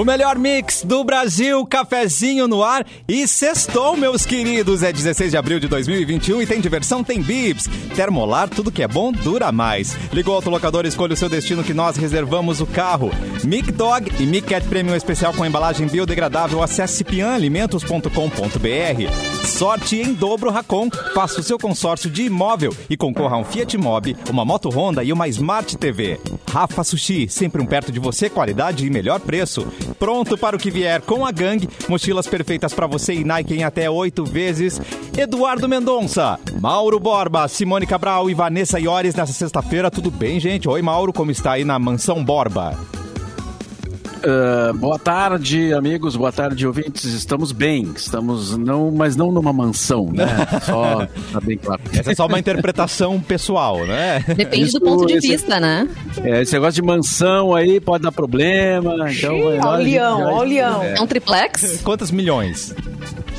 O melhor mix do Brasil, cafezinho no ar e sextou, meus queridos. É 16 de abril de 2021 e tem diversão, tem bibs. Termolar, tudo que é bom dura mais. Ligou o autolocador, escolha o seu destino que nós reservamos o carro. Mic Dog e Mic Cat Premium especial com embalagem biodegradável. Acesse pianalimentos.com.br. Sorte em dobro Racon. Faça o seu consórcio de imóvel e concorra a um Fiat Mobi, uma moto Honda e uma Smart TV. Rafa Sushi, sempre um perto de você, qualidade e melhor preço. Pronto para o que vier com a gangue. Mochilas perfeitas para você e Nike em até oito vezes. Eduardo Mendonça, Mauro Borba, Simone Cabral e Vanessa Iores nessa sexta-feira. Tudo bem, gente? Oi, Mauro, como está aí na Mansão Borba? Uh, boa tarde, amigos. Boa tarde, ouvintes. Estamos bem. Estamos não, mas não numa mansão, né? Só tá bem claro. Essa é só uma interpretação pessoal, né? Depende Isso, do ponto de esse- vista, né? É, esse negócio de mansão aí pode dar problema. Então é melhor o leão, ó o leão. É um triplex? Quantos milhões?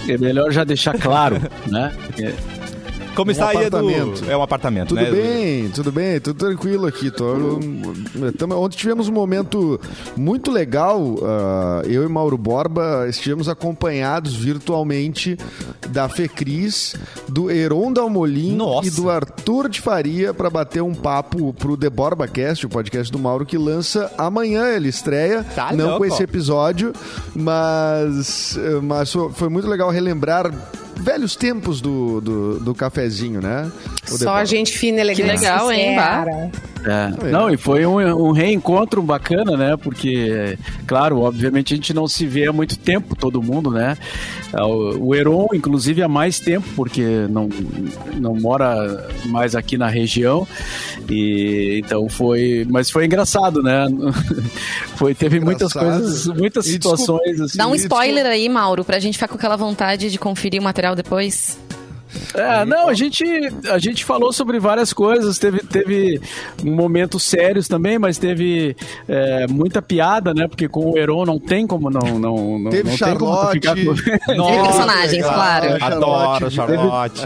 É melhor já deixar claro, né? É, Como Um está aí, Edu? É um apartamento, Tudo né? Edu? bem, tudo bem, tudo tranquilo aqui. Tô, tamo- ontem tivemos um momento muito legal. ah, eu e Mauro Borba estivemos acompanhados virtualmente da Fecris, do Heron Dalmolin Nossa. e do Arthur de Faria para bater um papo pro The Borba Cast, o podcast do Mauro que lança amanhã. Ele estreia, Tá não louco. com esse episódio, mas, mas foi muito legal relembrar. Velhos tempos do, do, do cafezinho, né? O Só Borba. gente fina, elegante. Que legal, hein, sincera. É. Não, e foi um, um reencontro bacana, né? Porque, claro, obviamente a gente não se vê há muito tempo, todo mundo, né? Ah, O o Heron, inclusive, há mais tempo, porque não, não mora mais aqui na região. E então foi. Mas foi engraçado, né? Foi, teve muitas Engraçado. coisas, muitas E situações assim. Dá um spoiler aí, Mauro, pra gente ficar com aquela vontade de conferir o material depois. É, não, a gente, a gente falou sobre várias coisas, teve, teve momentos sérios também, mas teve é, muita piada, né? Porque com o Heron não tem como não. não, não Teve não tem como Charlotte. ficar com- Teve personagens, claro. Adoro, Charlotte.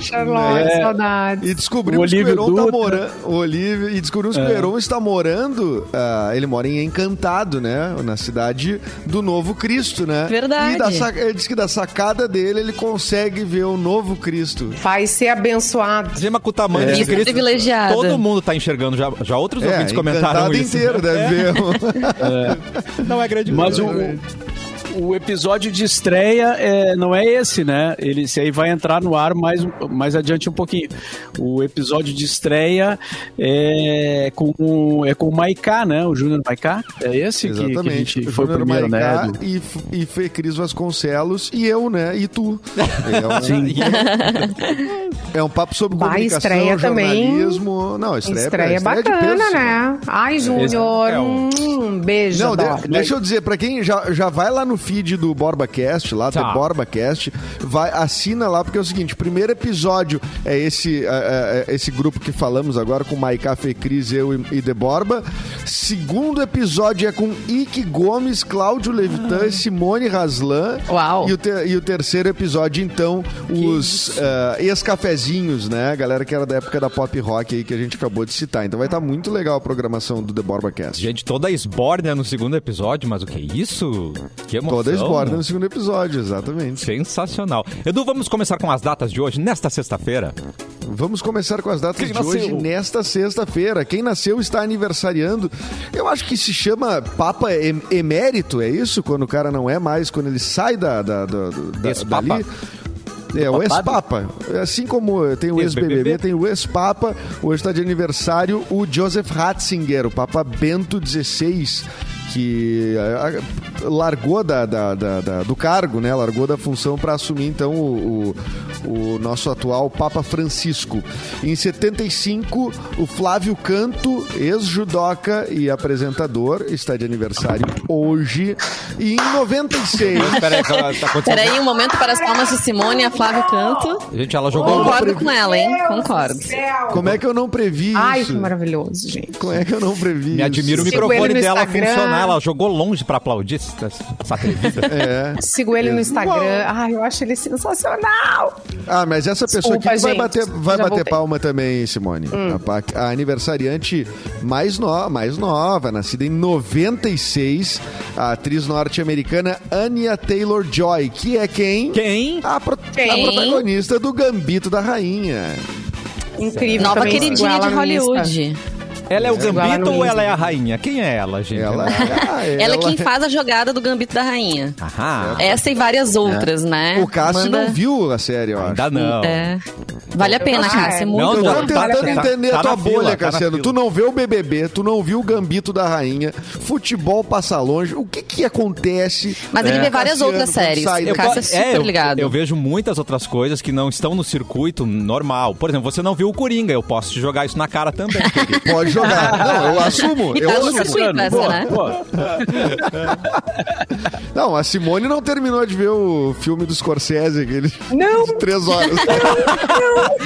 Charlotte, É. saudades. E descobrimos O que o Heron tá Dutra. morando. O Olívio, e descobrimos que o Heron está morando. ah, ele mora em Encantado, né? Na cidade do Novo Cristo, né? Verdade. E da, ele disse que da sacada dele ele consegue ver o Novo Cristo. Vai ser abençoado. Gema com o tamanho É. desse Isso, Cristo, privilegiada. Todo mundo tá enxergando, já, já outros É, ouvintes comentaram isso. inteiro, deve ver. Não é grande Mas coisa. o episódio de estreia é, não é esse, né? Ele esse aí vai entrar no ar mais, mais adiante um pouquinho. O episódio de estreia é com, é com o Maiká, né? O Júnior Maiká. É esse que- que, a Exatamente. gente foi o primeiro, Maicá né? Edu? e, F- e Fê Cris Vasconcelos e eu, né? E tu. É um, Sim. é um papo sobre Vai, comunicação, estreia também. jornalismo. Não, estreia, Estreia, de bacana, peso. né? Ai, Júnior, é um- um beijo. Não, de- deixa eu dizer, pra quem já, já vai lá no feed do BorbaCast, lá, Tá. do BorbaCast, vai, assina lá, porque é o seguinte, o primeiro episódio é esse, é, é, esse grupo que falamos agora, com Maiká, Fê Cris, eu e, e The Borba. Segundo episódio é com Ike Gomes, Cláudio Levitan, Simone Raslan. Uau. E o, te- e o terceiro episódio, então, os ah, ex-cafezinhos, né? A galera que era da época da pop rock aí que a gente acabou de citar. Então vai estar muito legal a programação do The BorbaCast. Gente, toda a esbórnia no segundo episódio, mas o que é isso? Que emoção. Toda esborda no segundo episódio, exatamente. Sensacional. Edu, vamos começar com as datas de hoje, nesta sexta-feira. Vamos começar com as datas Quem de nasceu? hoje, nesta sexta-feira. Quem nasceu está aniversariando. Eu acho que se chama Papa em- Emérito, é isso? Quando o cara não é mais, quando ele sai da, da, da, da- dali. É, o ex-papa. Assim como tem o ex-BBB, tem o ex-papa. Hoje está de aniversário o Joseph Ratzinger, o Papa Bento XVI, que largou da, da- da- da- do cargo, né? Largou da função para assumir, então, o, o- nosso atual Papa Francisco. Em 75, o Flávio Canto, ex-judoca e apresentador, está de aniversário hoje. E em 96... Peraí, tá acontecendo. Peraí, um momento para as palmas de Simone e a Flávio Canto. Gente, ela jogou... Concordo com ela, hein? Concordo. Como é que eu não previ Ai, isso? que maravilhoso, gente. Como é que eu não previ Me admira o microfone dela Instagram. funcionar. Ela jogou longe pra aplaudir essa atrevida. É. Sigo ele no Instagram. Ai, eu acho ele sensacional. Ah, mas essa pessoa Desculpa, aqui vai gente. bater, vai Já bater voltei. palma também, Simone. A, pa- a aniversariante mais, no, mais nova, nascida em 96, a atriz norte-americana Anya Taylor-Joy, que é quem? Quem? A, pro- Quem? a protagonista do Gambito da Rainha. Incrível. Nova queridinha de. Hollywood. Ela é o Igual Gambito ou ela é a rainha? Quem é ela, gente? Ela, ah, Ela é quem faz a jogada do Gambito da Rainha. Aham. Essa e várias outras, né? O Cássio Manda- não viu a série, eu acho. Ainda não. É. Vale a pena, Ah, Cássia. É é. muito Não, Eu não, tô bom. tá- tentando tá- entender tá a tua fila, bolha, tá na Cassiano. fila. Tu não vê o BBB, tu não viu o Gambito da Rainha, futebol passa longe. O que que acontece? Mas ele É. vê várias Cassiano, outras séries. sai O Cássio é super eu, ligado. eu vejo muitas outras coisas que não estão no circuito normal. Por exemplo, você não viu o Coringa, eu posso te jogar isso na cara também. Pode jogar. Não, eu assumo. E Eu tá no assumo. essa, Boa, né? boa. Não, a Simone não terminou de ver o filme do Scorsese, aquele Não. de três horas.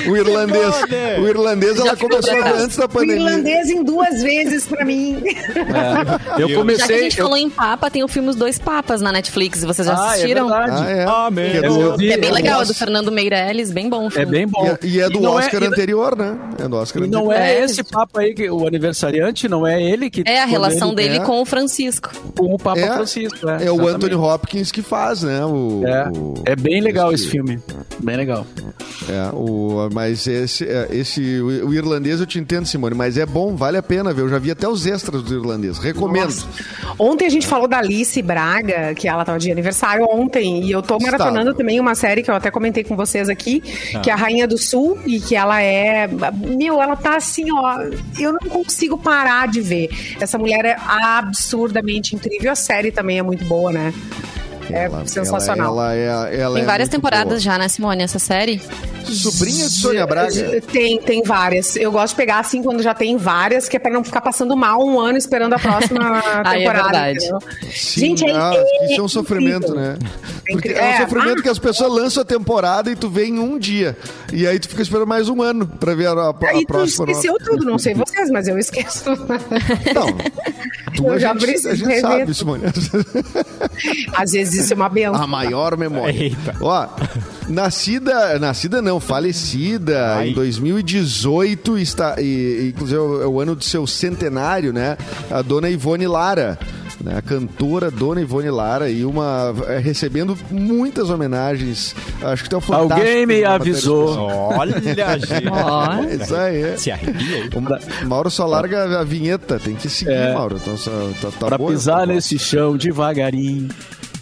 o irlandês. O irlandês ela começou a ver antes da O pandemia. irlandês em duas vezes pra mim. É. Eu Já que a comecei. gente eu- falou em Papa, tem o filme Os Dois Papas na Netflix. Vocês já Ah, é assistiram? verdade. Ah, é. Ah, é do- é bem eu legal, é do Fernando Meirelles, bem bom o É filme. bem bom. E é, e é do não Oscar e- anterior, né? É do Oscar E anterior. não é É. esse papo aí, que o aniversariante, não é ele que. É a relação ele- dele é. com o Francisco. Com o Papa É, Francisco. É o exatamente. Anthony Hopkins que faz, né? O, É, o- é bem legal esse esse- filme. Bem legal. É, o, mas esse, é, esse o, o irlandês eu te entendo, Simone, mas é bom, vale a pena ver. Eu já vi até os extras do irlandês. Recomendo. Nossa. Ontem a gente falou da Alice Braga, que ela tava de aniversário ontem, e eu tô maratonando Estava. também uma série que eu até comentei com vocês aqui, que é a Rainha do Sul, e que ela é. Meu, ela tá assim, ó. Eu não consigo parar de ver. Essa mulher é absurdamente incrível. A série também é muito boa, né? É Ela- sensacional. Ela, ela é, ela Tem é várias temporadas boa. já, né, Simone, essa série? Sobrinha de Sônia Braga. Tem, tem várias. Eu gosto de pegar assim quando já tem várias, que é pra não ficar passando mal um ano esperando a próxima Aí é temporada. verdade. entendeu? Sim, Gente, é ah, isso é um sofrimento, né? É Porque é um É, sofrimento ah. que as pessoas lançam a temporada e tu vê em um dia. E aí tu fica esperando mais um ano pra ver a, a, a Aí tu próxima. esqueceu tudo, não sei vocês, mas eu esqueço. Não. Tu, Eu a já gente, a gente sabe. Simone. Às vezes isso é uma benção. A maior memória. Eita. Ó, nascida, nascida não, falecida Ai. em 2018, está, e, inclusive é o, é ano do seu centenário, né? A dona Ivone Lara. Né, a cantora Dona Ivone Lara e uma é, recebendo muitas homenagens. Acho que tem um fantástico. Alguém me avisou. Olha, gente. É isso aí. Se arrepia aí. O Mauro só larga a vinheta, tem que seguir, É. Mauro. Então, só, tá, tá Pra pisar tá nesse chão devagarinho.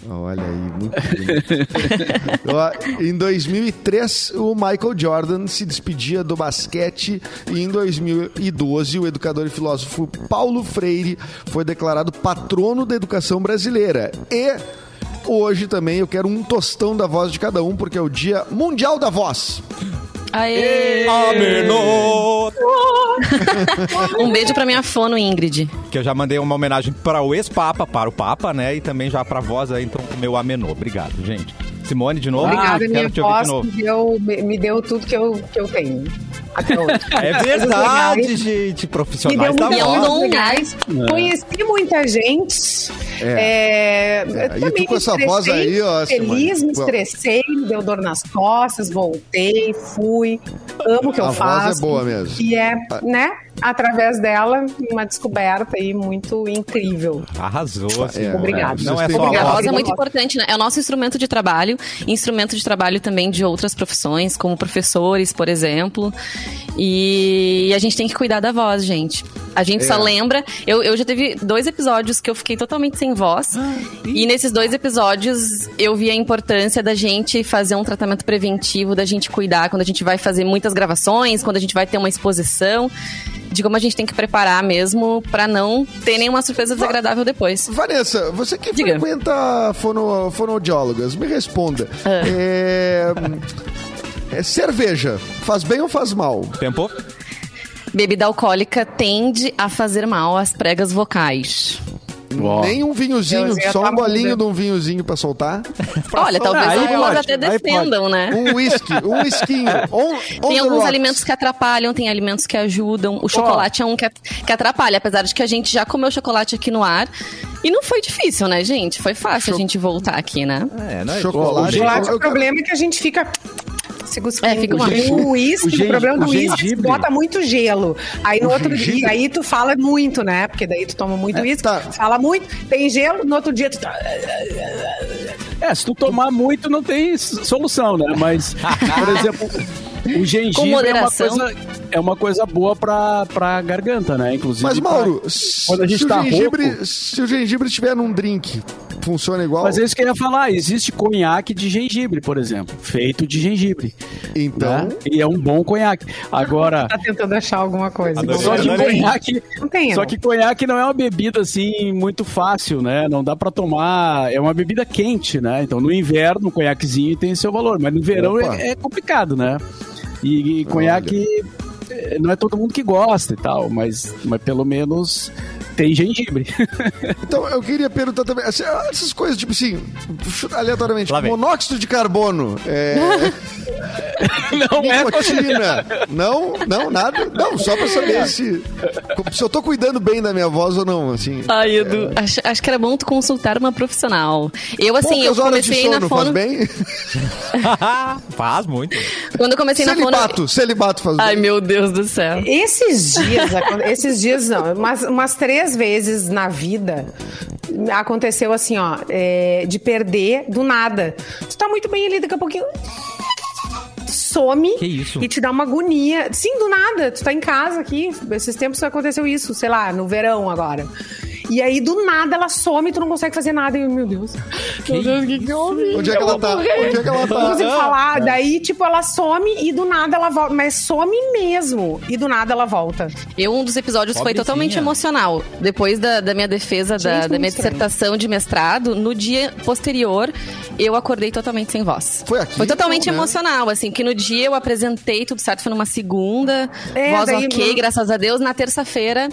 Olha aí, muito bonito. Em 2003, o Michael Jordan se despedia do basquete e em 2012 o educador e filósofo Paulo Freire foi declarado patrono da educação brasileira. E hoje também eu quero um tostão da voz de cada um, porque é o Dia Mundial da Voz. Aê! Amenô! Um beijo pra minha fono, Ingrid. Que eu já mandei uma homenagem para o ex-papa, para o Papa, né? E também já para a voz aí, então, meu amenô. Obrigado, gente. Simone, de novo. Obrigada, quero minha voz de deu, me, me deu tudo que eu, que eu tenho. É verdade, gente. Profissionais da E é voz. Conheci muita gente. É. É, e também tu com essa voz aí, ó, Feliz, Simone. me estressei, me deu dor nas costas, voltei, fui. Amo o que A eu voz faço. é boa mesmo. E é, né? Através dela, uma descoberta aí muito incrível. Arrasou. assim. É, Obrigado. Não é só têm a voz é muito importante, né? É o nosso instrumento de trabalho, instrumento de trabalho também de outras profissões, como professores, por exemplo. E a gente tem que cuidar da voz, gente. A gente É. só lembra. Eu, eu já teve dois episódios que eu fiquei totalmente sem voz. e nesses dois episódios eu vi a importância da gente fazer um tratamento preventivo, da gente cuidar quando a gente vai fazer muitas gravações, quando a gente vai ter uma exposição. De como a gente tem que preparar mesmo pra não ter nenhuma surpresa desagradável depois. Vanessa, você que Diga. frequenta fono, fonoaudiólogas, me responda. Ah. É, é cerveja, faz bem ou faz mal? Tempo? Bebida alcoólica tende a fazer mal às pregas vocais. Ó. Nem um vinhozinho, só um bolinho de um vinhozinho pra soltar? Olha, talvez aí algumas pode, até defendam, né? Um whisky, um whiskinho. On, on Tem alguns rocks. alimentos que atrapalham, tem alimentos que ajudam. O chocolate é um que, que atrapalha, apesar de que a gente já comeu chocolate aqui no ar. E não foi difícil, né, gente? Foi fácil a gente voltar aqui, né? É, não é? Chocolate. Chocolate, eu o problema é que a gente fica tóxicos. É, com fica uma- o uísque, o problema do uísque é bota muito gelo. Aí no O outro gengibre? dia, aí tu fala muito, né? Porque daí tu toma muito uísque, tá. fala muito, tem gelo, no outro dia tu tá... É, se tu tomar muito, não tem solução, né? Mas, por exemplo, o gengibre é uma coisa, é uma coisa boa pra, pra garganta, né? Inclusive. Mas, pra- Mauro, quando a gente se, tá o gengibre, rouco- se o gengibre estiver num drink, funciona igual? Mas é isso que eu ia falar. Existe conhaque de gengibre, por exemplo, feito de gengibre. Então, né? E é um bom conhaque. Agora, Tá tentando achar alguma coisa. Adorei. só que Adorei. conhaque. Não tem, Só que conhaque não é uma bebida assim muito fácil, né? Não dá pra tomar. É uma bebida quente, né? Então no inverno, o conhaquezinho tem seu valor, mas no verão é, é complicado, né? E, e conhaque eh, não é todo mundo que gosta e tal, mas, mas pelo menos tem gengibre. então eu queria perguntar também, assim, essas coisas, tipo assim, aleatoriamente, Lá vem. monóxido de carbono, é, não é nicotina, não, não, nada, não, só pra saber se, se eu tô cuidando bem da minha voz ou não, assim. Ai, Edu, acho, acho que era bom tu consultar uma profissional. Eu, assim, eu Poucas horas de comecei na sono faz fono... bem? Faz muito. Quando eu comecei na fono... Celibato, celibato faz Ai, bem. meu Deus do céu. Esses dias, esses dias não, mas umas três vezes na vida aconteceu assim, ó, é, de perder do nada. Tu tá muito bem ali, daqui a pouquinho some e te dá uma agonia. Sim, do nada. Tu tá em casa aqui. Esses tempos aconteceu isso, sei lá, no verão agora. E aí, do nada, ela some e tu não consegue fazer nada. E eu, meu Deus. Meu Deus, o que que houve? Onde é que ela tá? Onde é que ela Não tá? consigo falar. Daí, tipo, ela some e do nada ela volta. Mas some mesmo. E do nada ela volta. Eu, um dos episódios foi Pobrezinha. totalmente emocional. Depois da, da minha defesa da, Gente, da minha muito estranho. dissertação de mestrado, no dia posterior, eu acordei totalmente sem voz. Foi aqui, Foi totalmente então, né? emocional, assim, que no dia eu apresentei tudo certo, foi numa segunda, É, voz daí- ok, graças a Deus. Na terça-feira,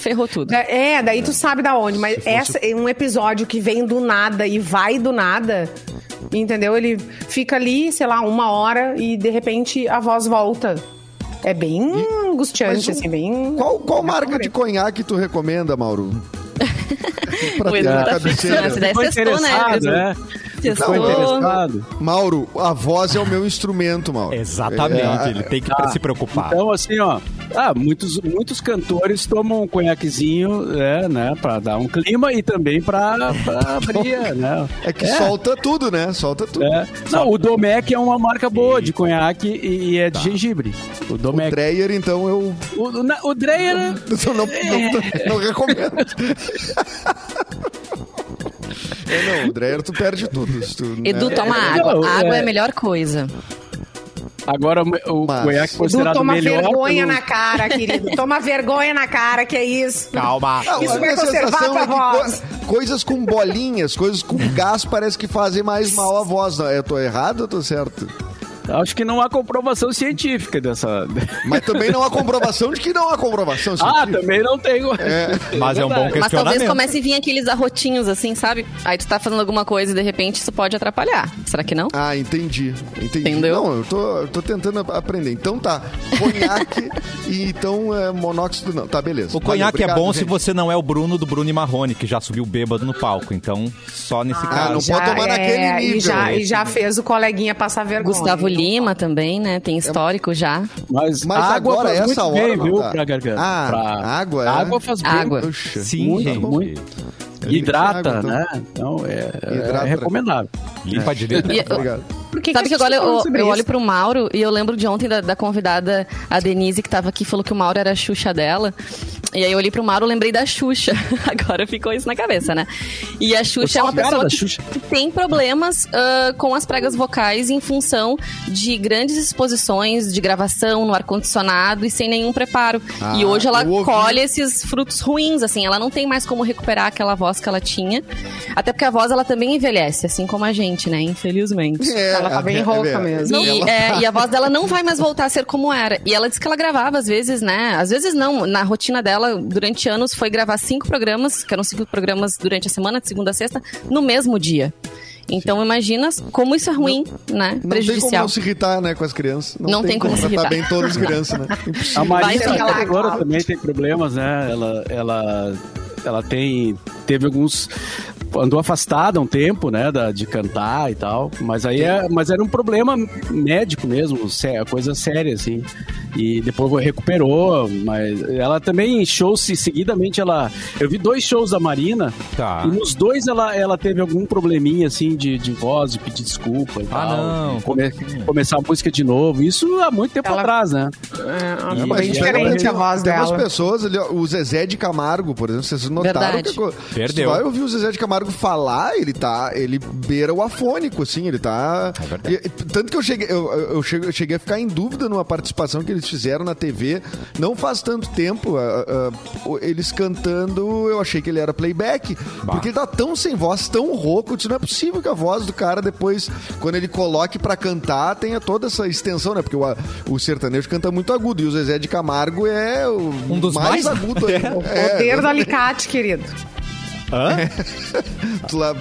ferrou tudo. É, daí tu sabe da onde, mas essa é um episódio que vem do nada e vai do nada, entendeu? Ele fica ali, sei lá, uma hora e de repente a voz volta. É bem mas angustiante, o- assim, bem. Qual, qual marca de conhaque tu recomenda, Mauro? pra O Edu tá fixando ideia. Ficou Sextou, né, interessado, Né? Ficou interessado. Mauro, a voz é o meu instrumento, Mauro. Exatamente, É, ele tem que Tá. se preocupar. Então, assim, ó. Ah, muitos, muitos cantores tomam um conhaquezinho, é, né? Pra dar um clima e também pra, pra abrir, né? É que solta tudo, né? Solta tudo. É. Não, o Domec é uma marca boa de conhaque e, e é de gengibre. O O Domec. Dreyer, então, eu O, o, o Dreyer. eu não, não, não recomendo. É, não, o Dreyer tu perde tudo. tu, Edu, né? toma É, água. não, água é... é- a melhor coisa. Agora o Mas- Edu, considerado toma melhor. vergonha pelo- na cara, querido. Toma vergonha na cara, que é isso. Calma. Não, Isso a vai conservar sensação tua é que voz. co- coisas com bolinhas, coisas com gás parece que fazem mais mal à voz. Não, Eu tô errado ou tô certo? Acho que não há comprovação científica dessa. Mas também não há comprovação de que não há comprovação Ah, científica. também não tenho. Mas é um bom Mas talvez questionamento. comece a vir aqueles arrotinhos assim, sabe? Aí tu tá fazendo alguma coisa e de repente isso pode atrapalhar. Será que não? Ah, entendi. Entendi. Entendeu? Não, eu tô, eu tô tentando ap- aprender. Então tá, conhaque e então é, monóxido não. Tá, beleza. O conhaque é bom se gente. você não é o Bruno do Bruno e Marrone, que já subiu bêbado no palco. Então, só nesse Ah, caso. não pode tomar naquele nível. E já, e já fez o coleguinha passar vergonha. Gustavo Lima também, né? Tem histórico já. Mas, Mas a água agora, faz essa muito hora bem, viu, tá. pra garganta. Ah, Pra- água, é? A água faz bem. Água. Puxa. Sim, muito, gente. muito. Hidrata, água, então. né? Então é, é recomendável. Limpa direito. E- Obrigado. Que Sabe que gente agora tá eu, eu olho pro Mauro e eu lembro de ontem da, da convidada, a Denise, que tava aqui, falou que o Mauro era a Xuxa dela. E aí eu olhei pro Mauro e lembrei da Xuxa. Agora ficou isso na cabeça, né? E a Xuxa é uma pessoa que, Xuxa. que tem problemas ah, com as pregas vocais em função de grandes exposições de gravação no ar-condicionado e sem nenhum preparo. Ah, e hoje ela colhe esses frutos ruins, assim. Ela não tem mais como recuperar aquela voz que ela tinha. Até porque a voz, ela também envelhece, assim como a gente, né? Infelizmente. É, Ela tá bem é, rouca é, mesmo. E, é, e a voz dela não vai mais voltar a ser como era. E ela disse que ela gravava, às vezes, né? Às vezes não. Na rotina dela, durante anos, foi gravar cinco programas, que eram cinco programas durante a semana, de segunda a sexta, no mesmo dia. Então imagina como isso é ruim, né? Não tem como Prejudicial. não se irritar, né, com as crianças. Não tem como se tratar irritar. bem todas as crianças, né? A. Marisa agora também tem problemas, né? Ela, ela, ela tem, teve alguns andou afastada um tempo, né, da, de cantar e tal. Mas aí é, mas era um problema médico mesmo, sé- coisa séria, assim. E depois recuperou, mas ela também em shows se- seguidamente ela. Eu vi dois shows da Marina Tá. e nos dois ela, ela teve algum probleminha assim de, de voz, de pedir desculpa e Ah, tal. não. come- começar a música de novo. Isso há muito tempo Ela- atrás, né? É, É, bem mas diferente a voz tem umas dela. pessoas o Zezé de Camargo, por exemplo, vocês notaram Verdade. que Perdeu. Tu vai ouvir o Zezé de Camargo falar, ele tá, ele beira o afônico, assim, ele tá... É verdade. E- tanto que eu cheguei, eu, eu- cheguei, eu cheguei a ficar em dúvida numa participação que eles fizeram na TV, não faz tanto tempo, ah, ah, eles cantando, eu achei que ele era playback, porque ele tá tão sem voz, tão rouco, eu disse, não é possível que a voz do cara depois, quando ele coloque pra cantar, tenha toda essa extensão, né? Porque o, o sertanejo canta muito agudo, e o Zezé de Camargo é o Um dos mais- agudo ainda. O É, poder do alicate, querido. tu lá,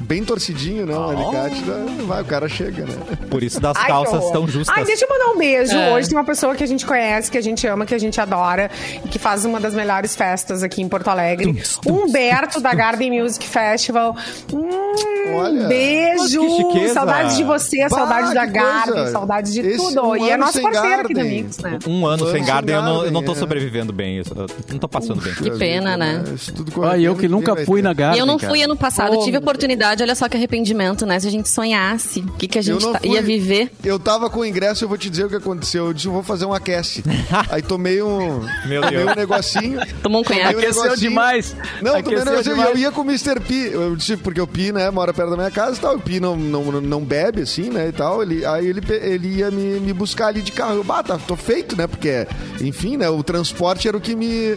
bem torcidinho, né? O alicate, né? vai, o cara chega, né? Por isso das Ai, calças tão justas. Ai, deixa eu mandar um beijo. É. Hoje tem uma pessoa que a gente conhece, que a gente ama, que a gente adora e que faz uma das melhores festas aqui em Porto Alegre. Humberto, da Garden Music Festival. Hum, Olha. beijo. Nossa, que chiqueza. Saudades de você, Bah, saudades da Garden, coisa. saudades de Esse tudo. um e é nosso parceiro aqui da Garden. Mix, né? Um ano Um sem ano Garden, eu não, eu não tô Garden, é. sobrevivendo bem. Eu não tô passando bem. Que pena, né? Isso tudo Ah, eu que nunca fui na Garden. E eu não cara. fui ano passado, tive meu oportunidade, olha só que arrependimento, né? Se a gente sonhasse, o que, que a gente tá- ia viver. Eu tava com o ingresso, eu vou te dizer o que aconteceu. Eu disse, eu vou fazer um aquece. Aí tomei um, Meu tomei Deus. um negocinho. Tomou um conhaque. Aqueceu negocinho. demais. Não, tomei um Aqueceu negocinho. E demais. eu ia com o Mr. P. Eu disse, porque o Pi, né, mora perto da minha casa e tal. O Pi não, não, não bebe, assim, né, e tal. Ele, aí ele, ele ia me, me buscar ali de carro. Eu, bah, tá, tô feito, né, porque, enfim, né, o transporte era o que me,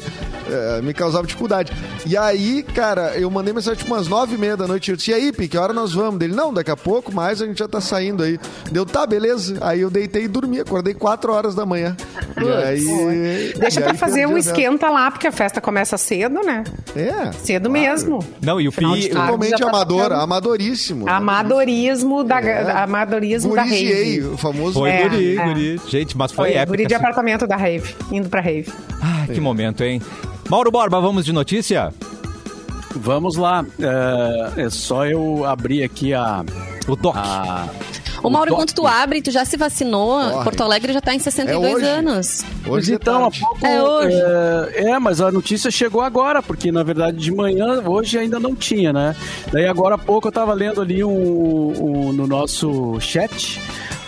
eh, me causava dificuldade. E aí, cara, eu mandei mensagem tipo umas nove e meia da noite. Eu disse, e aí, Pi, que hora nós vamos? Dele, não, daqui a pouco, mais a gente já tá saindo aí. Deu, tá, beleza. Aí eu deitei e dormi. Acordei quatro horas da manhã. E aí... Deixa e pra aí fazer um esquenta lá, porque a festa começa cedo, né? É. Cedo mesmo. Não, e o Pi. Totalmente tá amador, amadoríssimo. Amadorismo da, É. amadorismo da rave. o famoso. Foi É, guri, é. guri. Gente, mas foi, Foi, épico. guri de assim. apartamento da rave, indo pra rave. Ai, que momento, hein? Mauro Borba, vamos de notícia? Vamos lá. É, é só eu abrir aqui a. O Doc. a Ô, Mauro, quando tu abre, tu já se vacinou. Corre. Porto Alegre já tá em 62 É hoje. anos. Mas Hoje é então, há tarde. pouco. É hoje. É, é, mas a notícia chegou agora, porque na verdade de manhã, hoje ainda não tinha, né? Daí agora há pouco eu tava lendo ali um, um- no nosso chat.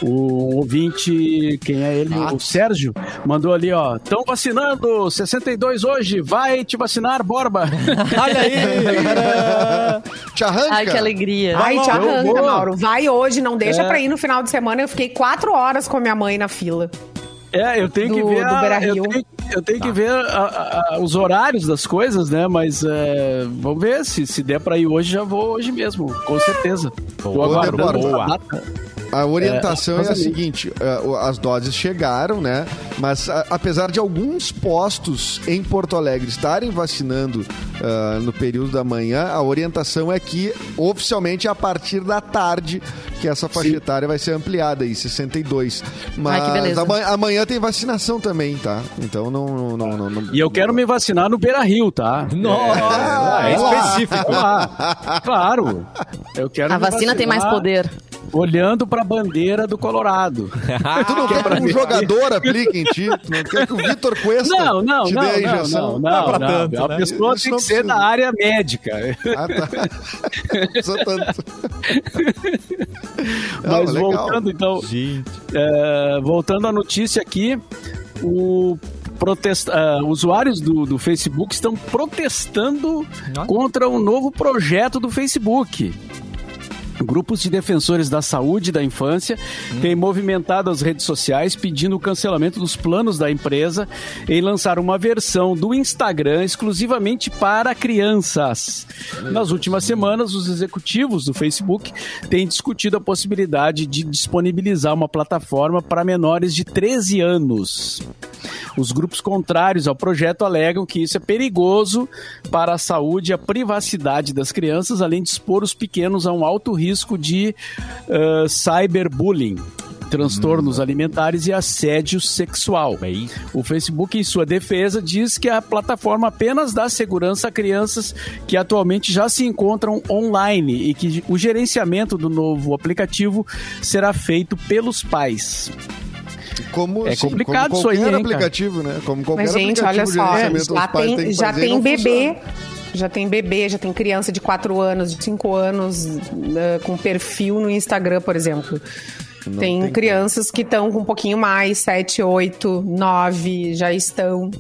O ouvinte, quem é ele? O Sérgio, mandou ali, ó. Estão vacinando 62 hoje, vai te vacinar, Borba. Olha aí! Te arranca. Ai, que alegria. Vai, te arranca, vou. Mauro. Vai hoje, não deixa É. pra ir no final de semana. Eu fiquei quatro horas com a minha mãe na fila. É, eu tenho que Do- ver. do a- eu tenho, eu tenho que ver a- a- os horários das coisas, né? Mas é, vamos ver se, se der pra ir hoje, já vou hoje mesmo, com certeza. Tô Boa, aguardando boa. A. A orientação É, é, a seguinte: é, as doses chegaram, né? Mas a- apesar de alguns postos em Porto Alegre estarem vacinando ah, no período da manhã, a orientação é que oficialmente é a partir da tarde que essa faixa Sim. etária vai ser ampliada aí, 62. Mas Ai, que beleza. amanhã, amanhã tem vacinação também, tá? Então não. não, não, não- E eu quero me vacinar no Beira Rio, tá? Nossa! É, específico. Lá. Claro. Eu quero A vacina tem mais poder. Olhando pra bandeira do Colorado. Tu não quer que um jogador aplique em ti? Tu não quer que o Vitor Cuesta Não, não, te não, dê a não, injeção? não, não, pra não. tanto, A né? pessoa Isso tem não que ser precisa. da área médica. Ah, tá. Só tanto. Não, Mas legal. voltando, então, Gente. É, voltando à notícia aqui, o protesta, ah, usuários do, do Facebook estão protestando Ah. contra um novo projeto do Facebook. Grupos de defensores da saúde da infância têm movimentado as redes sociais pedindo o cancelamento dos planos da empresa em lançar uma versão do Instagram exclusivamente para crianças. Nas últimas semanas, os executivos do Facebook têm discutido a possibilidade de disponibilizar uma plataforma para menores de 13 anos. Os grupos contrários ao projeto alegam que isso é perigoso para a saúde e a privacidade das crianças, além de expor os pequenos a um alto risco de ah, cyberbullying. transtornos alimentares e assédio sexual. Bem. O Facebook, em sua defesa, diz que a plataforma apenas dá segurança a crianças que atualmente já se encontram online e que o gerenciamento do novo aplicativo será feito pelos pais. Como, É sim, complicado como isso aí, qualquer hein, cara? aplicativo, né? Como qualquer Mas, gente, olha só, gerenciamento já tem, que já fazer tem não bebê. funciona. Já tem bebê, já tem criança de 4 anos, de 5 anos, eh, com perfil no Instagram, por exemplo. tem, tem crianças que estão com um pouquinho mais, 7, 8, 9, já estão.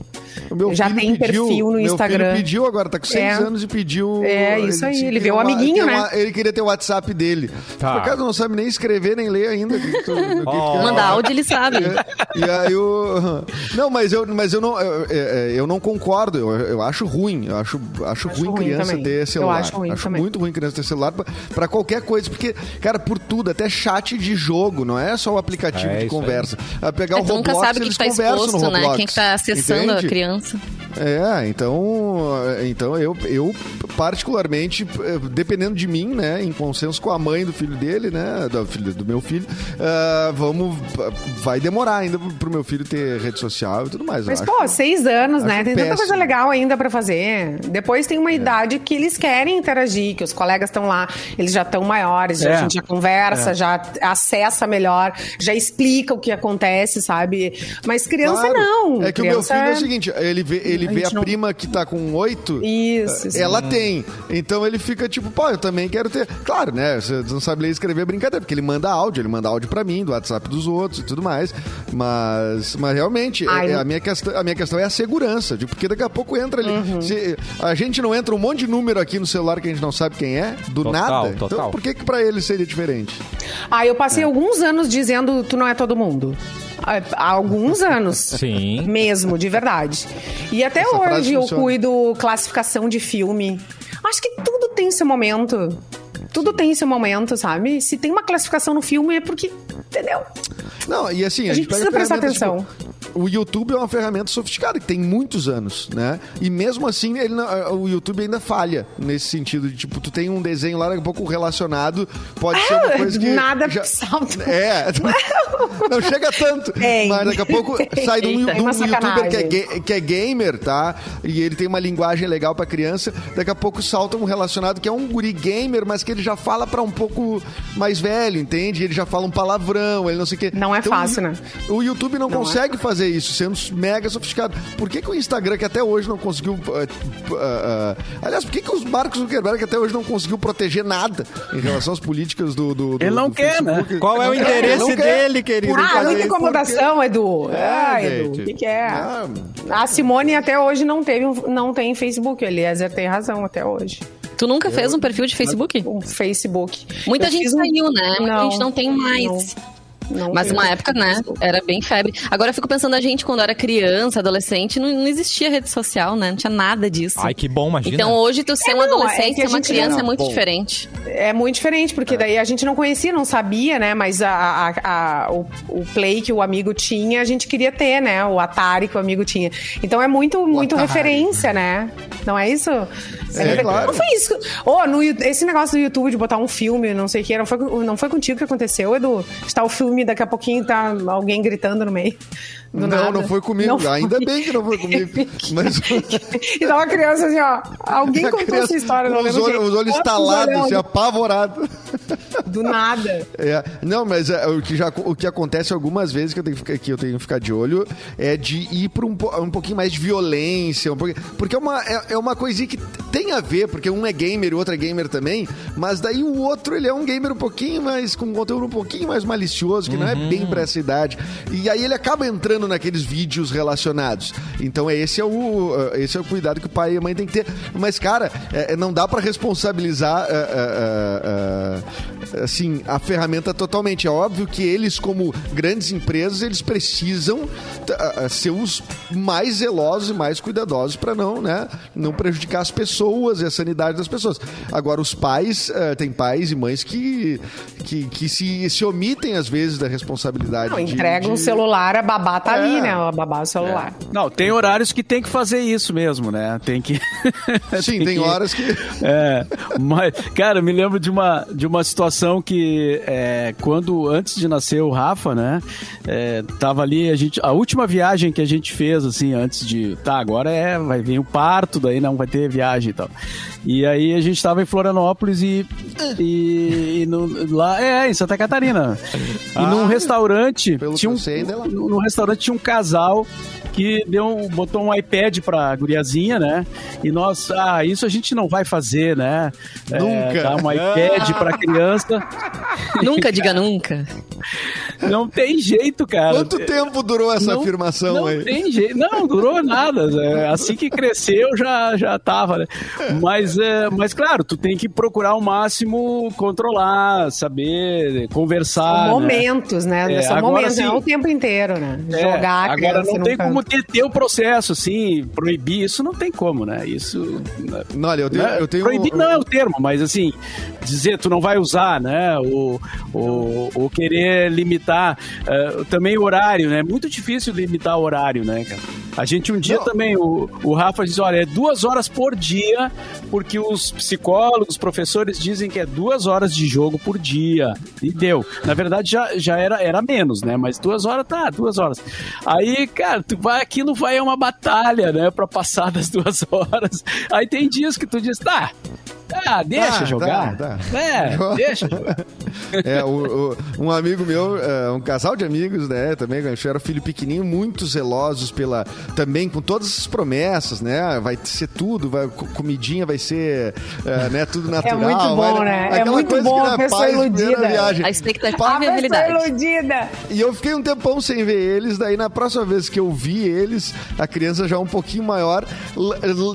O meu já filho tem pediu- perfil no meu Instagram. filho pediu agora, tá com seis É. anos e pediu. É, isso aí, ele vê o amiguinho, né? uma- ele queria ter o WhatsApp dele. Tá. Por acaso não sabe nem escrever, nem ler ainda. Que Oh. que- Manda áudio, ele sabe. E aí o. Não, mas eu, mas eu não, eu, eu- eu não concordo. Eu, eu acho ruim. Eu acho, acho, Acho ruim, ruim criança também. ter Eu celular. acho ruim também. muito ruim criança ter celular pra, pra qualquer coisa. Porque, cara, por tudo, até chat de jogo, não é só o aplicativo É de conversa. A pegar É, o tu nunca Roblox, sabe o que, tá exposto, né? Roblox, Quem que tá acessando entende? a criança. É, então, então eu, eu particularmente, eh, dependendo de mim, né, em consenso com a mãe do filho dele, né, do, filho, do meu filho, ah, vamos, vai demorar ainda pro meu filho ter rede social e tudo mais. Mas, acho. pô, seis anos, né? Tem tanta coisa péssimo. legal ainda pra fazer. Depois tem uma É. idade que eles querem interagir, que os colegas estão lá, eles já estão maiores, já, É. a gente já conversa, já acessa melhor, já explica o que acontece, sabe? Mas criança Claro. não. É que criança o meu filho é o seguinte, ele vê, ele A vê a não- prima que tá com oito, Isso, sim. ela tem. Então ele fica tipo, pô, eu também quero ter. Claro, né? Você não sabe ler e escrever é brincadeira, porque ele manda áudio, ele manda áudio pra mim, do WhatsApp dos outros e tudo mais. Mas, mas realmente, Ai, é- é não- a, minha questão, a minha questão é a segurança, de- porque daqui a pouco entra ali. Uhum. Se- a gente não entra um monte de número aqui no celular que a gente não sabe quem é, do Total, nada. Então total. por que que pra ele seria diferente? Ah, eu É. passei alguns anos dizendo tu não é todo mundo. Há alguns anos. Sim. Mesmo, de verdade. E até Essa hoje eu funciona. cuido classificação de filme. Acho que tudo tem seu momento. Tudo tem seu momento, sabe? Se tem uma classificação no filme é porque. Entendeu? Não, e assim, a, A gente pega precisa prestar ferramentas, atenção. tipo, o YouTube é uma ferramenta sofisticada que tem muitos anos, né? E mesmo assim, ele não- o YouTube ainda falha nesse sentido de tipo, tu tem um desenho lá, daqui a pouco relacionado, pode ser uma coisa que. Nada já- salta. É, não chega tanto. Tem. Mas daqui a pouco sai de um, um youtuber que é, que é gamer, tá? E ele tem uma linguagem legal pra criança. Daqui a pouco salta um relacionado que é um guri gamer, mas que ele já fala pra um pouco mais velho, entende? Ele já fala um palavrão, ele não sei o quê. Não é fácil, né? O YouTube não, Não é consegue fazer isso, sendo mega sofisticado. Por que, que o Instagram, que até hoje não conseguiu. ah, ah, aliás, por que, que os Marcos Zuckerberg que até hoje não conseguiu proteger nada em relação às políticas do. do, do Ele não do quer, né? Facebook? Qual é o interesse dele, querido? Por Ah, fazer muita incomodação, Edu. É, ah, Edu, o que, que é? Ah, A Simone até hoje não teve, não tem Facebook. Eliezer tem razão até hoje. Tu nunca fez um perfil de Facebook? Um Facebook. Muita Eu gente fiz um- saiu, né? Muita Não, gente não tem mais. Não Mas tenho uma época, né? Era bem febre. Agora eu fico pensando, a gente, quando era criança, adolescente, não, não existia rede social, né? Não tinha nada disso. Ai, que bom, imagina. Então hoje tu ser É, um não, é adolescente, que ser a uma gente criança não- é muito Bom. diferente. É muito diferente, porque daí a gente não conhecia, não sabia, né? Mas a, a- a- o, o Play que o amigo tinha, a gente queria ter, né? O Atari que o amigo tinha. Então é muito, muito Atari. referência, né? Não é isso? É, claro. Não foi isso. Oh, no, esse negócio do YouTube de botar um filme, não sei o que, não foi, não foi contigo que aconteceu, Edu? Está o filme, daqui a pouquinho tá alguém gritando no meio. Não, nada. não foi comigo. Não foi. Ainda bem que não foi comigo. Mas. E tava criança assim, ó. Alguém contou essa história, não os olhos, os olhos estalados, assim, apavorado. Do nada. É, não, mas é, o, que já, o que acontece algumas vezes que eu tenho que ficar, que eu tenho que ficar de olho é de ir para um, um pouquinho mais de violência, um pouquinho- porque é uma, é, é uma coisinha que tem a ver, porque um é gamer e o outro é gamer também, mas daí o outro ele é um gamer um pouquinho mais, com um conteúdo um pouquinho mais malicioso, que não é bem pra essa idade. E aí ele acaba entrando naqueles vídeos relacionados. Então esse é o, esse é o cuidado que o pai e a mãe tem que ter. Mas, cara, é, não dá pra responsabilizar. é, é, é, é, assim, a ferramenta totalmente. É óbvio que eles, como grandes empresas, eles precisam ser os mais zelosos e mais cuidadosos para não, né, não prejudicar as pessoas e a sanidade das pessoas. Agora, os pais, eh, tem pais e mães que, que, que se, se omitem, às vezes, da responsabilidade. Não, de- entrega um de- celular, a babá tá É. ali, né? A babá o celular. Não, tem horários que tem que fazer isso mesmo, né? Tem que. Sim, tem que- horas que. É, mas, cara, eu me lembro de uma, de uma situação que é, quando antes de nascer o Rafa, né, é, tava ali a gente, a última viagem que a gente fez assim antes de, tá, agora é, vai vir o parto, daí não vai ter viagem e tal. E aí a gente tava em Florianópolis e, e, e no, lá é em Santa Catarina. E num Ah, restaurante pelo tinha um, sei, ainda é lá. no, no restaurante tinha um casal que deu um- botou um iPad pra guriazinha, né? E nós, ah, isso a gente não vai fazer, né? É, Nunca. dar um iPad pra criança. Nunca diga nunca. Não tem jeito, cara. Quanto tempo durou essa Não- afirmação não aí? tem jeito. Não, durou nada. É, Assim que cresceu, já, já tava, né? Mas, é, mas, claro, tu tem que procurar ao máximo controlar, saber, conversar. São né? momentos, né? É, São agora momentos, sim. não é o tempo inteiro, né? É, Jogar a agora criança não num tem como deter o processo, assim, proibir, isso não tem como, né? Isso. Não, olha, eu tenho, né? eu tenho Proibir não é o termo, mas assim, dizer tu não vai usar, né? O, o, querer limitar eh, também o horário, né? É muito difícil limitar o horário, né, cara? A gente um dia Não. também, o, o Rafa diz, olha, é duas horas por dia, porque os psicólogos, os professores dizem que é duas horas de jogo por dia. E deu. Na verdade, já, já era, era menos, né? Mas duas horas, tá, duas horas. Aí, cara, tu vai, aquilo vai é uma batalha, né? Pra passar das duas horas. Aí tem dias que tu diz, tá, tá, deixa Tá, jogar. tá, É, deixa jogar. É, o- o- um amigo meu, é, um casal de amigos, né, também, era filho pequenininho, muito zelosos pela, também com todas as promessas, né, vai ser tudo, vai, co- comidinha vai ser, é, né, tudo natural. muito bom, vai- né? É aquela muito coisa bom que, a né, pessoa iludida. viagem. A expectativa A e a realidade. iludida. E eu fiquei um tempão sem ver eles, daí na próxima vez que eu vi eles, a criança já um pouquinho maior,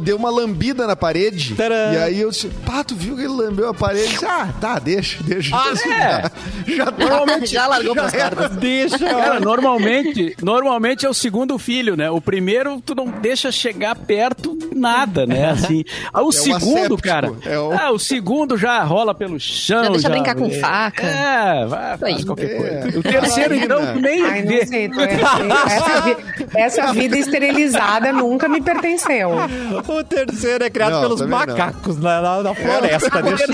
deu uma lambida na parede. Tcharam! E aí eu disse, pá, tu viu que ele lambeu a parede? Disse, ah, tá, deixa, deixa. Ah, é. Já tá. Já largou pras cordas. Deixa. Cara, normalmente, normalmente é o segundo filho, né? O primeiro tu não deixa chegar perto nada, né? Assim, ah, o segundo, asséptico, cara. é o- Ah, o segundo já rola pelo chão. Já deixa brincar com é, faca. É, vai, faz qualquer É. coisa. O terceiro, então, tu nem Ai, não sei. é- essa, essa vida esterilizada nunca me pertenceu. O terceiro é criado Não, pelos também não. macacos na, na, na floresta. Deixa,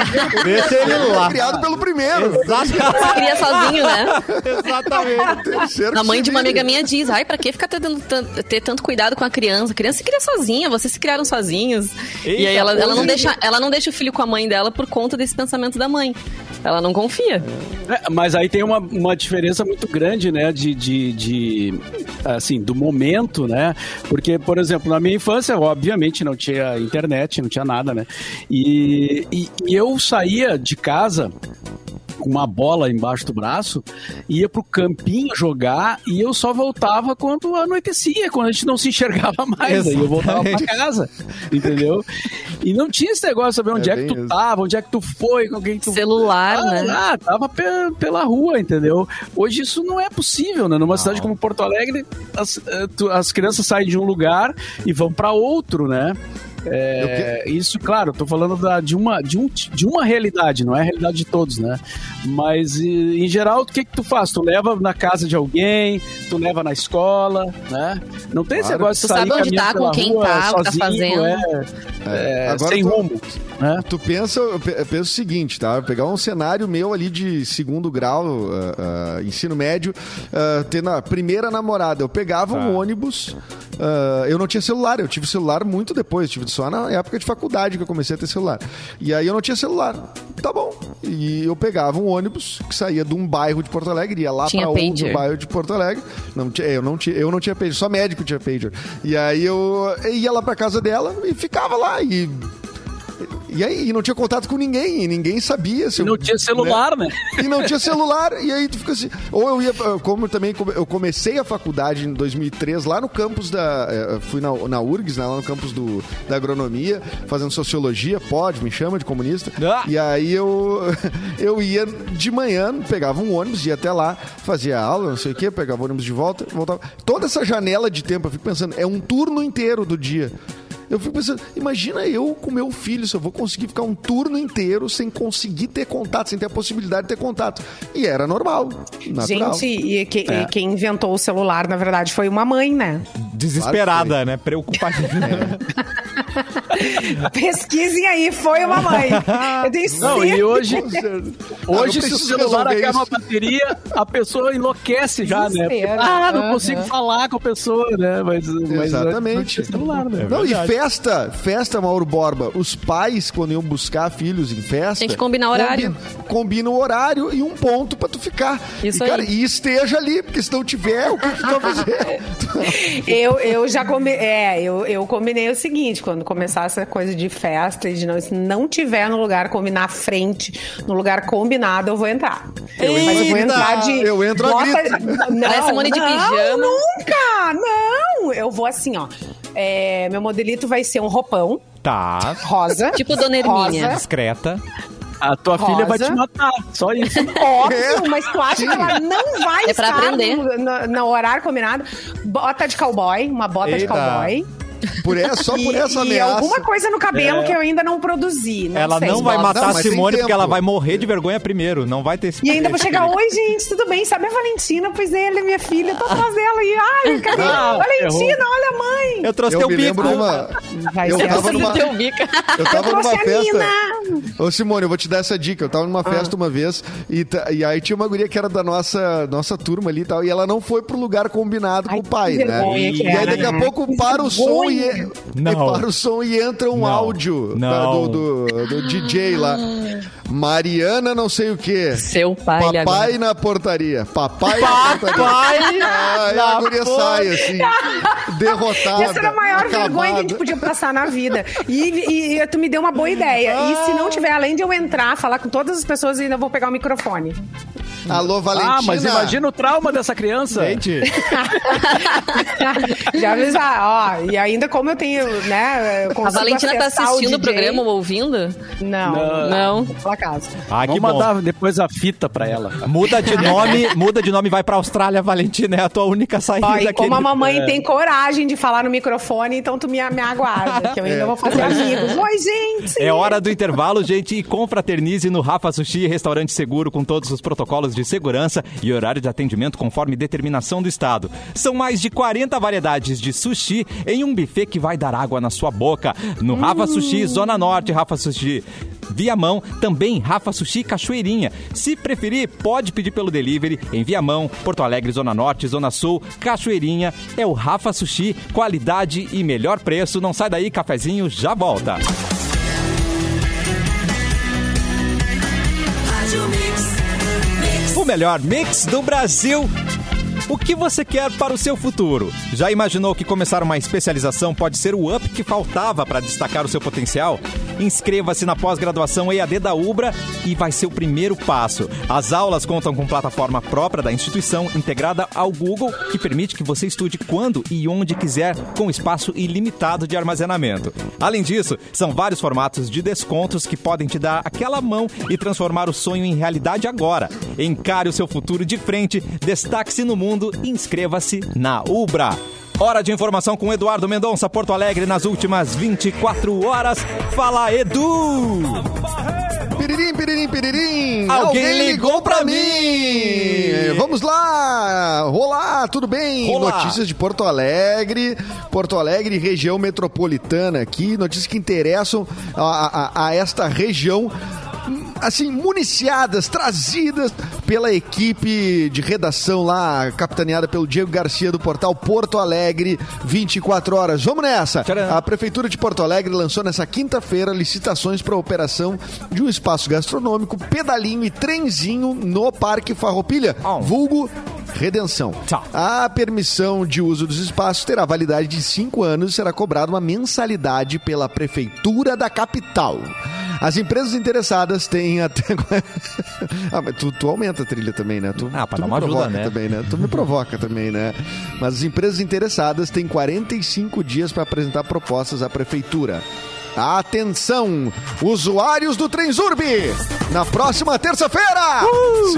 deixa ele lá. foi criado pelo primeiro. Exatamente. Você cria sozinho, né? Exatamente. A mãe de uma se amiga minha diz: ai, pra que ficar tendo ter tanto cuidado com a criança? A criança se cria sozinha, vocês se criaram sozinhos. e Eita, aí ela, ela, não deixa, ela não deixa o filho com a mãe dela por conta desse pensamento da mãe. Ela não confia. É, mas aí tem uma, uma diferença muito grande, né, de, de, de, assim, do momento, né, porque, por exemplo, na minha infância, obviamente, não tinha internet, não tinha nada, né, e, e, e eu saía de casa com uma bola embaixo do braço, ia pro campinho jogar e eu só voltava quando anoitecia, quando a gente não se enxergava mais, aí eu voltava pra casa, entendeu? E não tinha esse negócio de saber onde É é, que tu isso. tava, onde é que tu foi, com quem tu Celular, ah, né? Ah, tava pe- pela rua, entendeu? Hoje isso não é possível, né? Numa cidade como Porto Alegre, as, eh, as crianças saem de um lugar e vão para outro, né? É, isso, claro, eu tô falando da- de, uma, de, um, de uma realidade, não é a realidade de todos, né? Mas, e- em geral, o que que tu faz? Tu leva na casa de alguém, tu leva na escola, né? Não tem esse Claro. negócio de Tu sair sabe onde tá, com quem rua tá, o que tá sozinho, fazendo. É, é, Agora sem tu- rumo, né? Tu pensa, eu pe- eu penso o seguinte, tá? Pegar um cenário meu ali de segundo grau, ah, ah, ensino médio, ah, tendo a primeira namorada. Eu pegava um ônibus, eu não tinha celular, eu tive celular muito depois, tive só na época de faculdade que eu comecei a ter celular. E aí eu não tinha celular. Tá bom. E eu pegava um ônibus que saía de um bairro de Porto Alegre, ia lá pra outro bairro de Porto Alegre. Não eu, não tinha, eu não tinha pager, só médico tinha pager. E aí eu ia lá pra casa dela e ficava lá. E e aí, e não tinha contato com ninguém, e ninguém sabia se E eu- não tinha celular, né? E não tinha celular, e aí tu fica assim. Ou eu ia, como também eu comecei a faculdade em 2003, lá no campus da. eh, Fui na, na URGS, né, lá no campus do, da agronomia, fazendo sociologia, pode, me chama de comunista. Ah! E aí eu, eu ia de manhã, pegava um ônibus, ia até lá, fazia aula, não sei o quê, pegava o ônibus de volta, voltava. Toda essa janela de tempo, eu fico pensando, é um turno inteiro do dia. Eu fico pensando, imagina eu com meu filho, se eu vou conseguir ficar um turno inteiro sem conseguir ter contato, sem ter a possibilidade de ter contato. E era normal, natural. Gente, e, que- É. e quem inventou o celular, na verdade, foi uma mãe, né? Desesperada, né? Preocupadinha. Pesquisem aí, foi uma mãe. Eu tenho Não, certeza. e hoje, hoje Ah, se o celular acaba a bateria, a pessoa enlouquece já, né? Desespero. Ah, não consigo falar com a pessoa, né? Mas, mas Exatamente. celular, né? Não, e festa, festa, Mauro Borba. Os pais, quando iam buscar filhos em festa. Tem que combinar horário. Combina, combina o horário e um ponto pra tu ficar. Isso e, cara, aí. e esteja ali, porque se não tiver, o que, tu vai fazer? Eu, eu já combi... é, eu, eu combinei o seguinte, quando começar essa coisa de festa e de não, se não tiver no lugar combinar frente, no lugar combinado, eu vou entrar. Mas eu vou entrar de. Eu entro a bota- grito. Não, Simone, de não, pijama. Nunca! Não! Eu vou assim, ó. É, meu modelito vai ser um roupão Tá. rosa. Tipo Dona Hermínia. rosa, Discreta. A tua filha vai Rosa. te matar, só isso. Óbvio, mas tu acha que ela não vai É estar aprender. no, no- no horário combinado? Bota de cowboy, uma bota de Eita. cowboy. Por essa, só por e, essa e ameaça. alguma coisa no cabelo É. que eu ainda não produzi. Não ela sei. não vai Não, matar mas a Simone porque ela vai morrer de vergonha primeiro. Não vai ter esse E ainda vou chegar, oi gente, tudo bem? Sabe a Valentina? Pois é, ela é minha filha, eu tô atrás dela. E, ai, cadê? Ah, Valentina, olha a mãe. Eu trouxe Eu teu bico. Eu ser tava numa, Teu bica. eu tava Eu numa trouxe a festa. Nina. Ô, Simone, eu vou te dar essa dica. Eu tava Ah. numa festa uma vez e, e aí tinha uma guria que era da nossa, nossa turma ali e tal. E ela não foi pro lugar combinado Ai, com o pai, que né? vergonha que E aí daqui a né? pouco para o som e, e Não. para o som e entra um Não. áudio da- Não. do, do, do DJ lá. Mariana não sei o quê. Seu pai, Papai agora. na portaria. Papai na portaria. Aí a guria sai, assim, derrotada. Essa era a maior acabada. vergonha que a gente podia passar na vida. E, e- e tu me deu uma boa ideia. E se não tiver, além de eu entrar, falar com todas as pessoas, ainda vou pegar o microfone. Alô, Valentina. Ah, mas imagina o trauma dessa criança. Gente, Já avisar, ó. E ainda como eu tenho, né? eu A Valentina tá assistindo o, DJ. programa ou ouvindo? Não. Não. Por acaso. ah, que Vamos bom. mandar depois a fita pra ela. Muda de nome, muda de nome e vai pra Austrália, Valentina. É a tua única saída. Ó, e como a mamãe tem coragem de falar no microfone, então tu me, me aguarda, que eu ainda vou fazer amigos. Oi, gente! É hora do intervalo, gente, e confraternize no Rafa Sushi, restaurante seguro com todos os protocolos de segurança e horário de atendimento conforme determinação do Estado. São mais de 40 variedades de sushi em um buffet que vai dar água na sua boca. No Rafa Sushi, Zona Norte, Rafa Sushi. Viamão, também Rafa Sushi Cachoeirinha. Se preferir, pode pedir pelo delivery em Viamão, Porto Alegre, Zona Norte, Zona Sul, Cachoeirinha. É o Rafa Sushi, qualidade e melhor preço. Não sai daí, cafezinho, já volta. O melhor mix do Brasil. O que você quer para o seu futuro? Já imaginou que começar uma especialização pode ser o up que faltava para destacar o seu potencial? Inscreva-se na pós-graduação EAD da Ubra e vai ser o primeiro passo. As aulas contam com plataforma própria da instituição integrada ao Google que permite que você estude quando e onde quiser com espaço ilimitado de armazenamento. Além disso, são vários formatos de descontos que podem te dar aquela mão e transformar o sonho em realidade agora. Encare o seu futuro de frente, destaque-se no mundo e inscreva-se na Ubra. Hora de informação com Eduardo Mendonça, Porto Alegre, nas últimas 24 horas. Fala, Edu! Piririm, piririm, piririm. Alguém ligou pra mim. Vamos lá. Olá, tudo bem? Olá. Notícias de Porto Alegre. Porto Alegre, região metropolitana aqui. Notícias que interessam a, a- a esta região. Assim, municiadas, trazidas pela equipe de redação lá, capitaneada pelo Diego Garcia do portal Porto Alegre 24 horas. Vamos nessa! Tcharam. A Prefeitura de Porto Alegre lançou nessa quinta-feira licitações para a operação de um espaço gastronômico, pedalinho e trenzinho no Parque Farroupilha, Oh. vulgo Redenção. Tchau. A permissão de uso dos espaços terá validade de cinco anos e será cobrada uma mensalidade pela Prefeitura da capital. As empresas interessadas têm até. ah, mas tu, tu aumenta a trilha também, né? Tu, Ah, tu dar me uma ajuda, provoca né? também, né? Tu me provoca também, né? Mas as empresas interessadas têm 45 dias para apresentar propostas à Prefeitura. Atenção, usuários do Trenzurb! Na próxima terça-feira,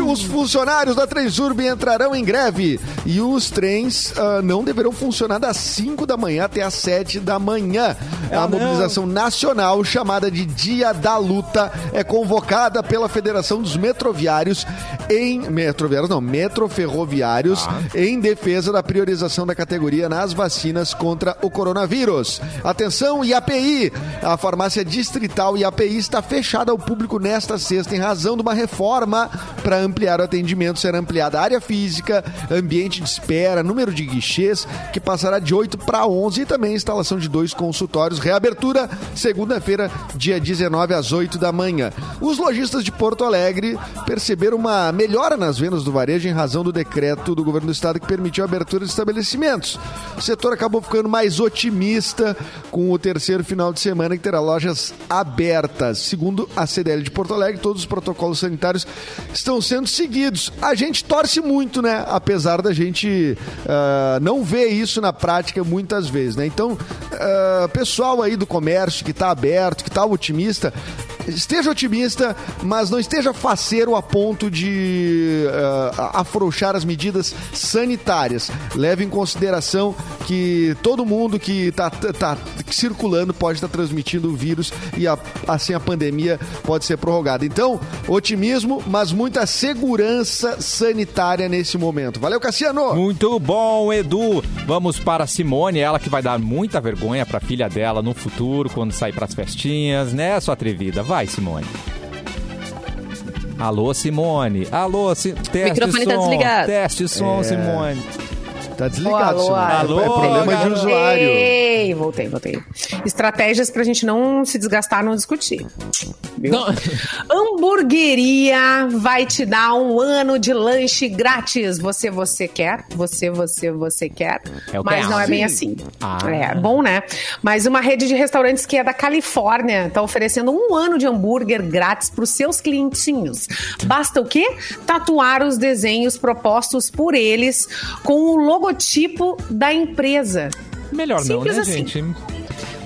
os funcionários da Transurb entrarão em greve e os trens ah, não deverão funcionar das 5 da manhã até as 7 da manhã. A mobilização nacional, chamada de Dia da Luta, é convocada pela Federação dos Metroviários em metroviários não, metroferroviários em defesa da priorização da categoria nas vacinas contra o coronavírus. Atenção, IAPI, a farmácia distrital IAPI está fechada ao público nesta sexta em razão de uma reforma para ampliar o atendimento, será ampliada a área física, ambiente de espera, número de guichês, que passará de 8 para 11 e também a instalação de dois consultórios. Reabertura segunda-feira, dia 19 às 8 da manhã. Os lojistas de Porto Alegre perceberam uma melhora nas vendas do varejo em razão do decreto do governo do estado que permitiu a abertura de estabelecimentos. O setor acabou ficando mais otimista com o terceiro final de semana que terá lojas abertas. Segundo a CDL de Porto Alegre, todos os protocolos sanitários estão sendo seguidos. A gente torce muito, né? Apesar da gente ah, não ver isso na prática muitas vezes, né? Então, ah, pessoal aí do comércio que está aberto, que está otimista, esteja otimista, mas não esteja faceiro a ponto de ah, afrouxar as medidas sanitárias. Leve em consideração que todo mundo que está tá circulando pode estar transmitindo o vírus e a- assim a pandemia pode ser prorrogada. Então, otimismo, mas muita segurança sanitária nesse momento. Valeu, Cassiano! Muito bom, Edu. Vamos para a Simone, ela que vai dar muita vergonha pra filha dela no futuro, quando sair pras festinhas, né, sua atrevida? Vai, Simone. Alô, Simone. Alô, si... teste microfone som. tá desligado. Teste som, É. Simone. Tá desligado, Alô, Simone. alô, é problema de garoto. usuário. Ei, voltei, voltei. Estratégias pra gente não se desgastar, não discutir. Viu? Hamburgueria vai te dar um ano de lanche grátis. Você, você quer? Você, você, você quer? Eu Mas quero. não é bem Sim. assim. Ah. É bom, né? Mas uma rede de restaurantes que é da Califórnia tá oferecendo um ano de hambúrguer grátis pros seus clientinhos. Basta o quê? Tatuar os desenhos propostos por eles com o logotipo da empresa. Melhor não, Simples né, assim. gente?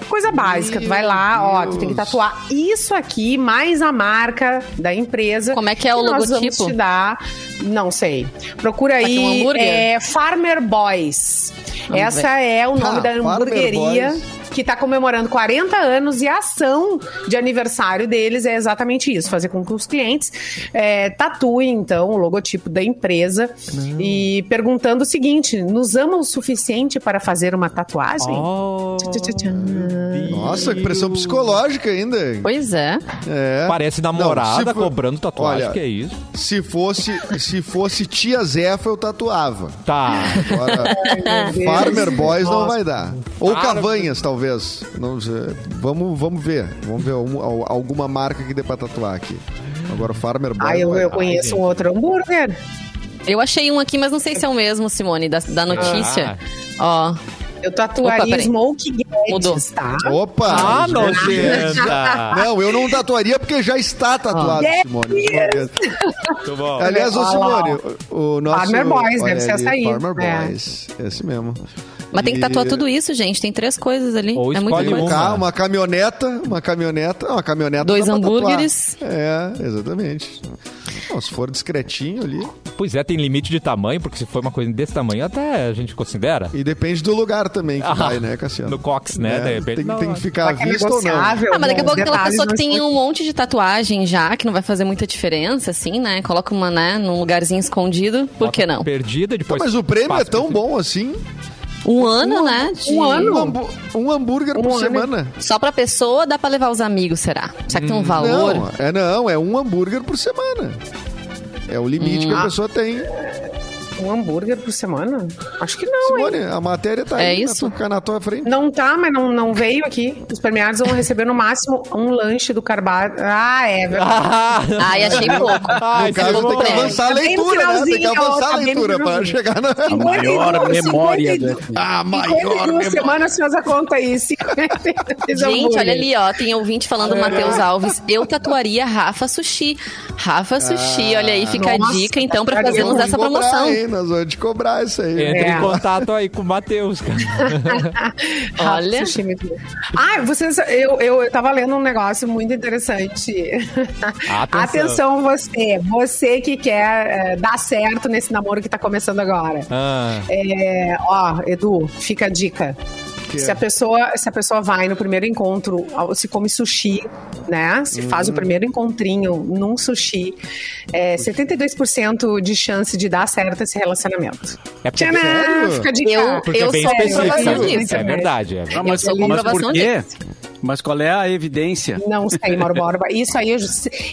Coisa básica, tu vai lá, ó, tu tem que Deus. tatuar isso aqui, mais a marca da empresa. Como é que é o nós vamos logotipo? te dar, não sei. Procura Tá aqui um aí, hambúrguer? é Farmer Boys. Vamos Essa é o nome Ah, da hamburgueria. Que tá comemorando 40 anos e a ação de aniversário deles é exatamente isso: fazer com que os clientes é, tatuem, então, o logotipo da empresa e perguntando o seguinte: nos amam o suficiente para fazer uma tatuagem? Oh, Tchá, tchá, tchá. Nossa, que pressão psicológica ainda. Pois é. É. Parece namorada Não, for- cobrando tatuagem, Olha, que é isso? Se fosse, se fosse tia Zefa, eu tatuava. Tá. Agora, Farmer Boys não vai dar. Ou Farmer- Cavanhas, talvez. Não sei. Vamos, vamos ver. Vamos ver algum- al- alguma marca que dê pra tatuar aqui. Agora, Farmer Boys. Ah, eu, vai. eu conheço um outro hambúrguer. Eu achei um aqui, mas não sei se é o mesmo, Simone, da, da notícia. Ó. Eu tatuaria Opa. Smoke Mudou. Guedes, tá? Opa! Ah, nojenta. Não, eu não tatuaria porque já está tatuado, Yes! Simone. Muito bom. Aliás, lá, Simone, o, o nosso... Farmer Boys, deve ser essa aí. Farmer É. Boys, esse mesmo. Mas tem que E- tatuar tudo isso, gente. Tem três coisas ali. Ou é muita escolhe coisa. uma. Carro, uma caminhoneta, uma caminhoneta, uma caminhoneta. Dois hambúrgueres. É, exatamente. Bom, se for discretinho ali. Pois é, tem limite de tamanho, porque se for uma coisa desse tamanho, até a gente considera. E depende do lugar também que Ah, vai, né, Cassiano? No Cox, né? É, de repente. tem, Não, tem que ficar Será que é visto ou não. negociável? Ah, mas daqui a pouco aquela pessoa que tem um monte de tatuagem já, que não vai fazer muita diferença, assim, né? Coloca uma, né, num lugarzinho escondido, por que não? Perdida, depois. mas o prêmio é tão bom assim. Um ano, né? de- um ano? Um, hambú- um hambúrguer Um por ano. semana. Só pra pessoa, dá pra levar os amigos, será? Será que tem um valor? Não, é não, é um hambúrguer por semana. É o limite que a Ah. pessoa tem. Um hambúrguer por semana? Acho que não, hein? Simone, a matéria tá É aí isso? Na, tua, na tua frente. Não tá, mas não, não veio aqui. Os premiados vão receber no máximo um lanche do Carbar. Ah, é verdade. Ai, achei pouco. Ah, No caso, tem que avançar a Tá leitura, né? Tem que avançar a tá leitura pra chegar na... A maior 52, memória do 52. FM. A maior 52 memória. semanas fez a conta aí. 52 Gente, olha ali, ó. Tem ouvinte falando É. Matheus Alves. Eu tatuaria Rafa Sushi. Rafa Sushi, olha aí, fica a dica, então, pra fazermos essa promoção. Nós vamos te cobrar isso aí. Entre É. em contato aí com o Matheus, cara. Olha. Ah, vocês, eu, eu, eu tava lendo um negócio muito interessante. Atenção. Atenção, você. Você que quer é, dar certo nesse namoro que tá começando agora. Ah, É, ó, Edu, fica a dica. Que Se é? a, pessoa, se a pessoa vai no primeiro encontro, se come sushi, né? Se faz Uhum. o primeiro encontrinho num sushi, é 72% de chance de dar certo esse relacionamento. é porque, Tcharam! Fica a dica. Eu- porque é bem sou específico. comprovação É disso. verdade. É. Ah, mas, sou mas por quê? Mas qual é a evidência? Não sei, Mauro Borba. Isso aí eu,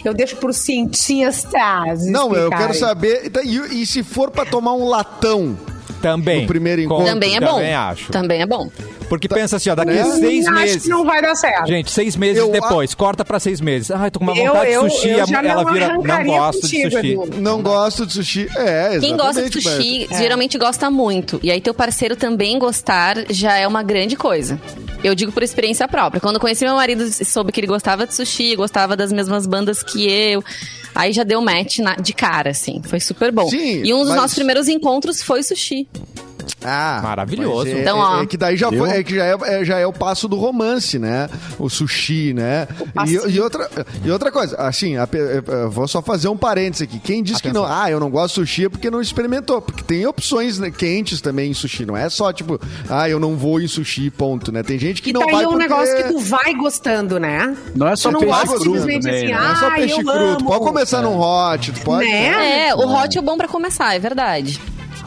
eu deixo pro cientistas. Não, eu quero saber. E, e se for pra tomar um latão? Também. No primeiro encontro. Também é bom. Também acho. Também é bom. Porque pensa assim, ó, daqui Né? seis Acho meses. que não vai dar certo. Gente, seis meses Eu depois, corta pra seis meses. Ai, tô com uma Eu- vontade eu- de sushi. eu a- já ela não vira, não gosto contigo, de sushi. Edu. Não gosto de sushi. É, exatamente. Quem gosta de mas- sushi geralmente gosta muito. E aí teu parceiro também gostar já é uma grande coisa. Eu digo por experiência própria. Quando eu conheci meu marido soube que ele gostava de sushi, gostava das mesmas bandas que eu. Aí já deu match na- de cara, assim. Foi super bom. Sim, e um dos mas- nossos primeiros encontros foi sushi. Ah, Maravilhoso. mas É, Então, é- ó. é que daí já, foi, é que já, é, é- já é o passo do romance, né? O sushi, né? E, passinho. e outra, e outra coisa, assim, a pe- eh, vou só fazer um parênteses aqui. Quem diz que não, ah, eu não gosto de sushi é porque não experimentou. Porque tem opções né, quentes também em sushi. Não é só tipo, ah, eu não vou em sushi, ponto, né? Tem gente que E não tá vai aí um porque... negócio que tu vai gostando, né? Não é só Tu não gosta cru simplesmente também, assim, né? Não é só Ah, peixe eu cru. Tu amo. pode começar num hot, tu pode... Né? É, o hot é bom pra começar, é verdade.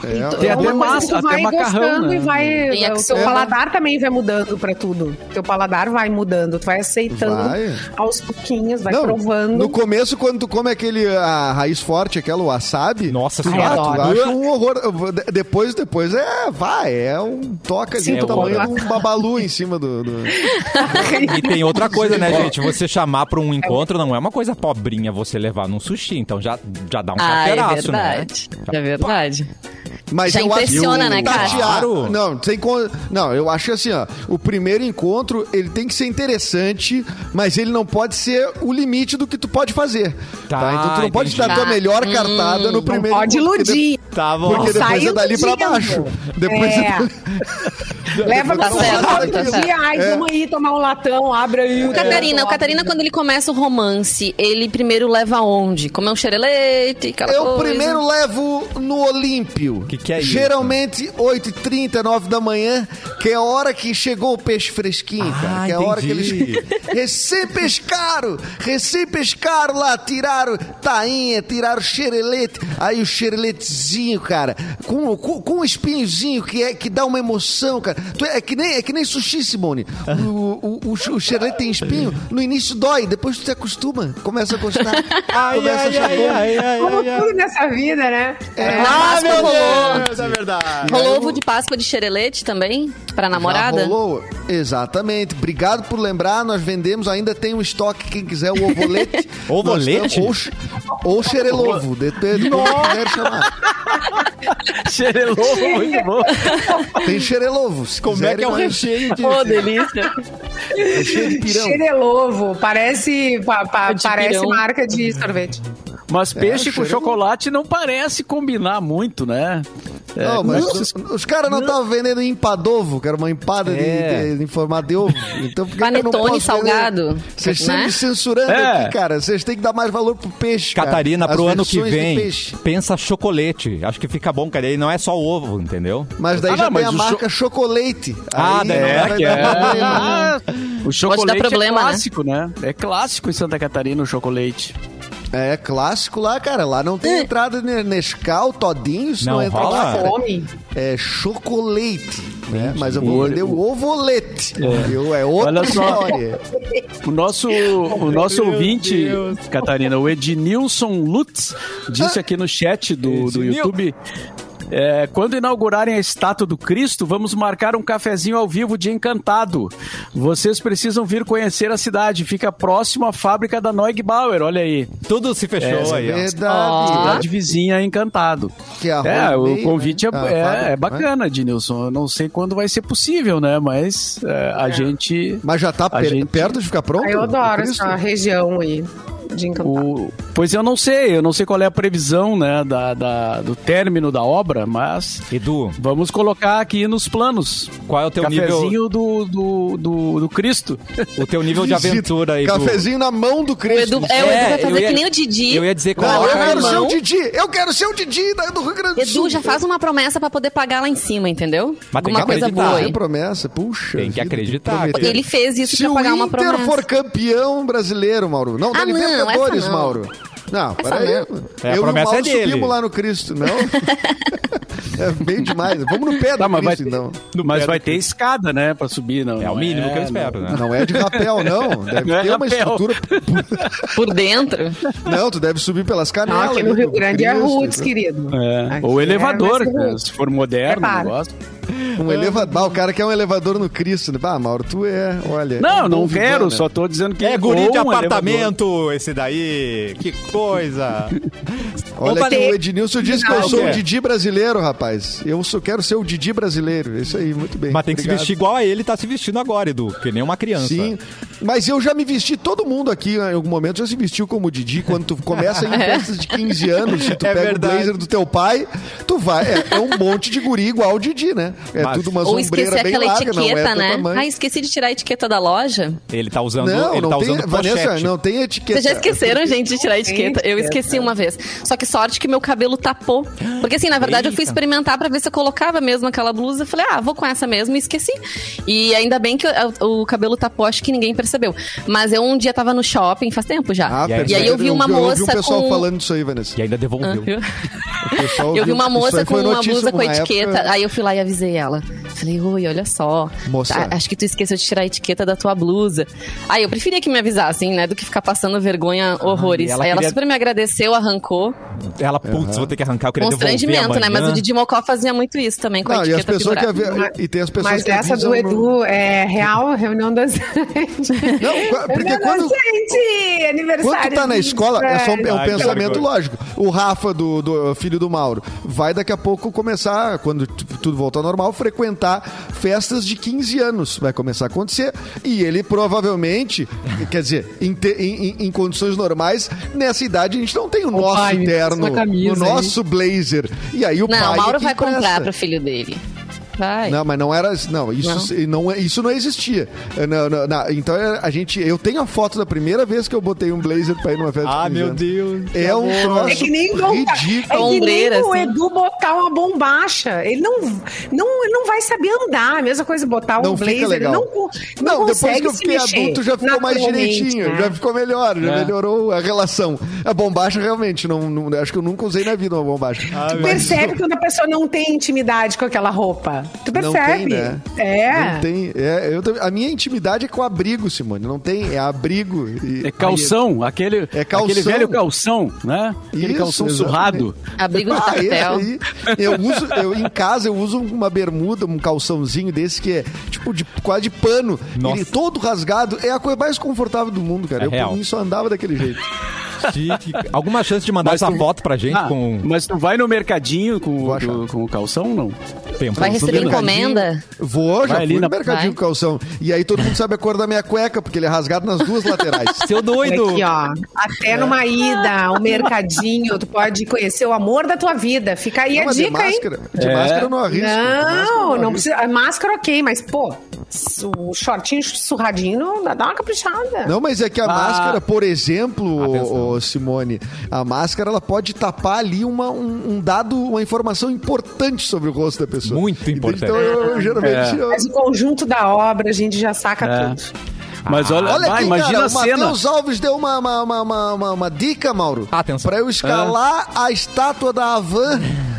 É, Tem É até uma coisa massa, que tu até vai macarrão, gostando né? E vai, Tem o teu ser- paladar também vai mudando pra tudo. Teu paladar vai mudando. Tu vai aceitando Vai. aos pouquinhos, vai Não, provando. No começo, quando tu come aquele a raiz forte, aquela wasabi. Nossa senhora. Tu acha um horror. De- Depois, depois é, vai, é um toca ali Sim, do tu tamanho de um babalu em cima do. do- E tem outra coisa, né, gente? Você chamar pra um encontro não é uma coisa pobrinha você levar num sushi. Então já, já dá um Ah, é carteiraço, né? verdade. É verdade. Mas Já eu acho impressiona, que né, cara? tatear-. Não, sem con- não, eu acho assim, ó. O primeiro encontro, ele tem que ser interessante, mas ele não pode ser o limite do que tu pode fazer. Tá? Tá, Então tu não pode entendi. dar a tua Tá. melhor cartada no Não primeiro pode encontro, porque iludir. Tá bom. Porque depois é dali pra baixo. Depois É. Leva Tá pra certo, tá É. vamos aí tomar um latão, abre aí. O Catarina, o Catarina, quando ele começa o romance, ele primeiro leva onde? Comer um xerelete, aquela Eu coisa. primeiro levo no Olímpio. Que que é isso? Geralmente 8h30, 9 da manhã, que é a hora que chegou o peixe fresquinho, Ah, cara. Que é a hora que entendi. eles recém pescaram, recém pescaram lá, tiraram tainha, tiraram xerelete. Aí o xereletezinho, cara, com, com, com um espinhozinho que, é, que dá uma emoção, cara. Tu é, é que nem, é que nem sushi, Simone. O, o, o, o xerelete tem espinho, no início dói, depois tu te acostuma, começa a gostar. Ai, começa a ai, achar ai, bom. ai, ai, Como ai, ai. tudo nessa vida, né? É. Na Páscoa rolou. Deus, é verdade. Rolou ovo de Páscoa de xerelete também? Pra namorada? Já rolou? Exatamente. Obrigado por lembrar. Nós vendemos, ainda tem um estoque. Quem quiser o ovolete. Ovolete? Ou, ou xerelovo. Depende do que quiser chamar. Xerelovo, muito bom. Tem xerelovo. se Como é que é o recheio disso? Ô, delícia. Recheio de pirão. Xerelovo, parece, pa- pa- De parece pirão. marca de sorvete. Mas peixe com cheiro- chocolate não parece combinar muito, né? É, Não, mas os, os caras não estavam vendendo empadovo, que era uma empada de- É. de, em formato de ovo. Então, por que que eu não Panetone posso salgado? Vocês né? sempre me censurando É. aqui, cara. Vocês têm que dar mais valor pro peixe. cara. Catarina, As pro ano que de vem, pensa chocolate. Acho que fica bom, cara. E não é só ovo, entendeu? Mas daí Ah, já não, tem a marca chocolate. Ah, Aí daí não É, vai que dar é. problema. Ah, o chocolate problema, é né? clássico, né? É clássico em Santa Catarina o chocolate. É clássico lá, cara. Lá não tem entrada ne- Nescau, Todinho, isso não, Não entra rola? lá, cara. É chocolate, né? Mas eu vou vender o ovolete. Eu, é outra Olha só. história. O nosso, o nosso ouvinte, Catarina, o Ednilson Lutz, disse aqui no chat do, do. YouTube. É, quando inaugurarem a estátua do Cristo, vamos marcar um cafezinho ao vivo de Encantado. Vocês precisam vir conhecer a cidade. Fica próximo à fábrica da Neugbauer. Olha aí. Tudo se fechou É, aí. Verdade. Cidade vizinha Encantado. Que É, o meio, convite né? é, A é- fábrica, é né? bacana, Ednilson. Eu não sei quando vai ser possível, né? Mas é, a gente. Mas já tá A per- gente- perto de ficar pronto? Ah, eu adoro essa região aí. De Encantado. O- pois eu não sei, eu não sei qual é a previsão né, da, da- do término da obra, mas Edu, vamos colocar aqui nos planos. qual é o teu nível, Cafezinho do, do, do, do Cristo. o teu nível de aventura, Edu? Cafezinho na mão do O Cristo. Edu, é, o Edu É, vai eu fazer ia- que nem o Didi. Eu ia dizer, Não, eu quero ser mão. o Didi. Eu quero ser o Didi da- do Rio Grande do Sul. Edu, já faz uma promessa pra poder pagar lá em cima, entendeu? Mas tem Alguma que coisa acreditar. boa Tem aí. promessa, puxa. Tem que acreditar. Ele fez isso Se pra o pagar uma Inter promessa. for campeão brasileiro, Mauro. Não, da Ah, não, Libertadores, essa não. Mauro. Não, Essa peraí. não. É, a Eu e o promessa Mauro é dele. subimos lá no Cristo, não? é bem demais. Vamos no pé do Tá, mas vai Cristo, ter- então. mas vai ter escada, né, pra subir. Não, É o não mínimo que eu não. espero, né? Não é de rapel, não. Deve Não é ter uma rapel. estrutura. Por dentro. Não, tu deve subir pelas Não, canelas. aqui no Rio do Grande é Cristo, roots, né? querido. É. Ou é- elevador, né, se for moderno, Prepara. negócio. Um elevador. Ah, o cara quer um elevador no Cristo. né? Ah, Mauro, tu é. Olha. é Não, um não quero, vivant, só né? tô dizendo que É guri de um apartamento esse daí. Que coisa. Olha aqui, o Ednilson disse que eu sou o? Didi brasileiro, rapaz. Eu só quero ser o Didi brasileiro. Isso aí, muito bem. Mas tem que se Obrigado. vestir igual a ele tá se vestindo agora, Edu. Que nem uma criança. Sim, mas eu já me vesti, todo mundo aqui em algum momento já se vestiu como Didi. Quando tu começa em festas de 15 anos, se tu É pega verdade. o blazer do teu pai, tu vai. É, é um monte de guri igual o Didi, né? É Mas- tudo uma Ou esquecer sombreira bem aquela larga, não é etiqueta, teu né? Ah, esqueci de tirar a etiqueta da loja. Ele tá usando, Não, ele não tá tem, usando Vanessa, pochete. não tem etiqueta. Vocês já esqueceram, gente, de tirar a etiqueta? Eu esqueci uma vez. Só que sorte que meu cabelo tapou. Porque assim, na verdade, eu fui experimentar pra ver se eu colocava mesmo aquela blusa. Eu falei, ah, vou com essa mesmo e esqueci. E ainda bem que o, o cabelo tapou, acho que ninguém percebeu. Mas eu um dia tava no shopping, faz tempo já. Ah, E aí- perfeito. E aí eu vi uma Eu vi um moça pessoal com- falando disso aí, Vanessa. E ainda Ah, devolveu. Eu vi uma moça com uma blusa com etiqueta. época. Aí eu fui lá e avisei ela. Falei, oi, olha só. Moça. Tá, acho que tu esqueceu de tirar a etiqueta da tua blusa. Aí eu preferia que me avisassem, né? Do que ficar passando vergonha horrores. e ela aí ela queria- super me agradeceu, arrancou. Ela, putz, vou ter que arrancar, eu queria Constrangimento, né? Mas o Didi Mocó fazia muito isso também, com Não, a e as etiqueta pessoas que avi- e tem as pessoas Mas que essa do no- Edu é real, reunião das. Não, porque quando, Gente, aniversário. Quando tu tá na escola, é, só um, é um Ai, pensamento lógico. O Rafa, do, do filho do Mauro, vai daqui a pouco começar, quando tudo voltar ao normal, frequentar festas de 15 anos. Vai começar a acontecer. E ele provavelmente, quer dizer, em, te- em- em- em condições normais, nessa idade a gente não tem o nosso pai, me terno, passa uma camisa o nosso blazer. E aí o Não, pai. o Mauro é que vai comprar empresta. pro filho dele. Vai. Não, mas não era. Não, isso não, é- isso não existia. Eh, não, não, não. então eh, a gente. Eu tenho a foto da primeira vez que eu botei um blazer pra ir numa festa. de Ah, 15 meu. Deus. É um troço É que nem ridículo. É que nem o assim. Edu botar uma bombacha. Ele não, não, ele não vai saber andar. A mesma coisa botar um Não fica blazer. legal. Ele não, não, Não, depois que eu fiquei adulto já ficou mais direitinho, né? já ficou melhor, já É. melhorou a relação. A bombacha realmente, não, não- acho que eu nunca usei na vida uma bombacha. Ah, percebe quando a pessoa não tem intimidade com aquela roupa. Tu Não percebe. tem, né? É. Não tem. É, eu a minha intimidade é com abrigo, Simone. Não tem, é abrigo. E- É calção, aquele, É calção. aquele velho calção, né? Aquele Isso, calção exatamente. surrado. Abrigo de Ah, aí, eu uso, eu, em casa eu uso uma bermuda, um calçãozinho desse que é tipo de quase de pano. Nossa. Ele todo rasgado. É a coisa mais confortável do mundo, cara. É eu real. por mim só andava daquele jeito. Chique. Alguma chance de mandar Mas essa tu- foto pra gente Ah, com Mas tu vai no mercadinho com, o- do- com o calção ou não? tempo? Vai receber encomenda? Vou, já Vai fui no mercadinho Vai. com calção. E aí todo mundo sabe a cor da minha cueca, porque ele é rasgado nas duas laterais. Seu doido. Aqui, ó. Até numa ida, um mercadinho, tu pode conhecer o amor da tua vida. Fica aí Não, a mas de dica, hein? máscara, de É. máscara eu não arrisco. máscara Não, não arrisco. precisa. Máscara, ok, mas, pô, o shortinho surradinho não dá, uma caprichada. Não, mas é que a Ah. máscara, por exemplo, ô, Simone, a máscara ela pode tapar ali uma, um, um dado, uma informação importante sobre o rosto da pessoa. Muito importante. Então eu, eu, geralmente. eu- Mas o conjunto da obra a gente já saca É. tudo. Mas olha, Olha vai, aqui, imagina cara, a o cena. Matheus Alves deu uma, uma, uma, uma, uma- dica, Mauro. Atenção. Pra eu escalar a estátua da Havan.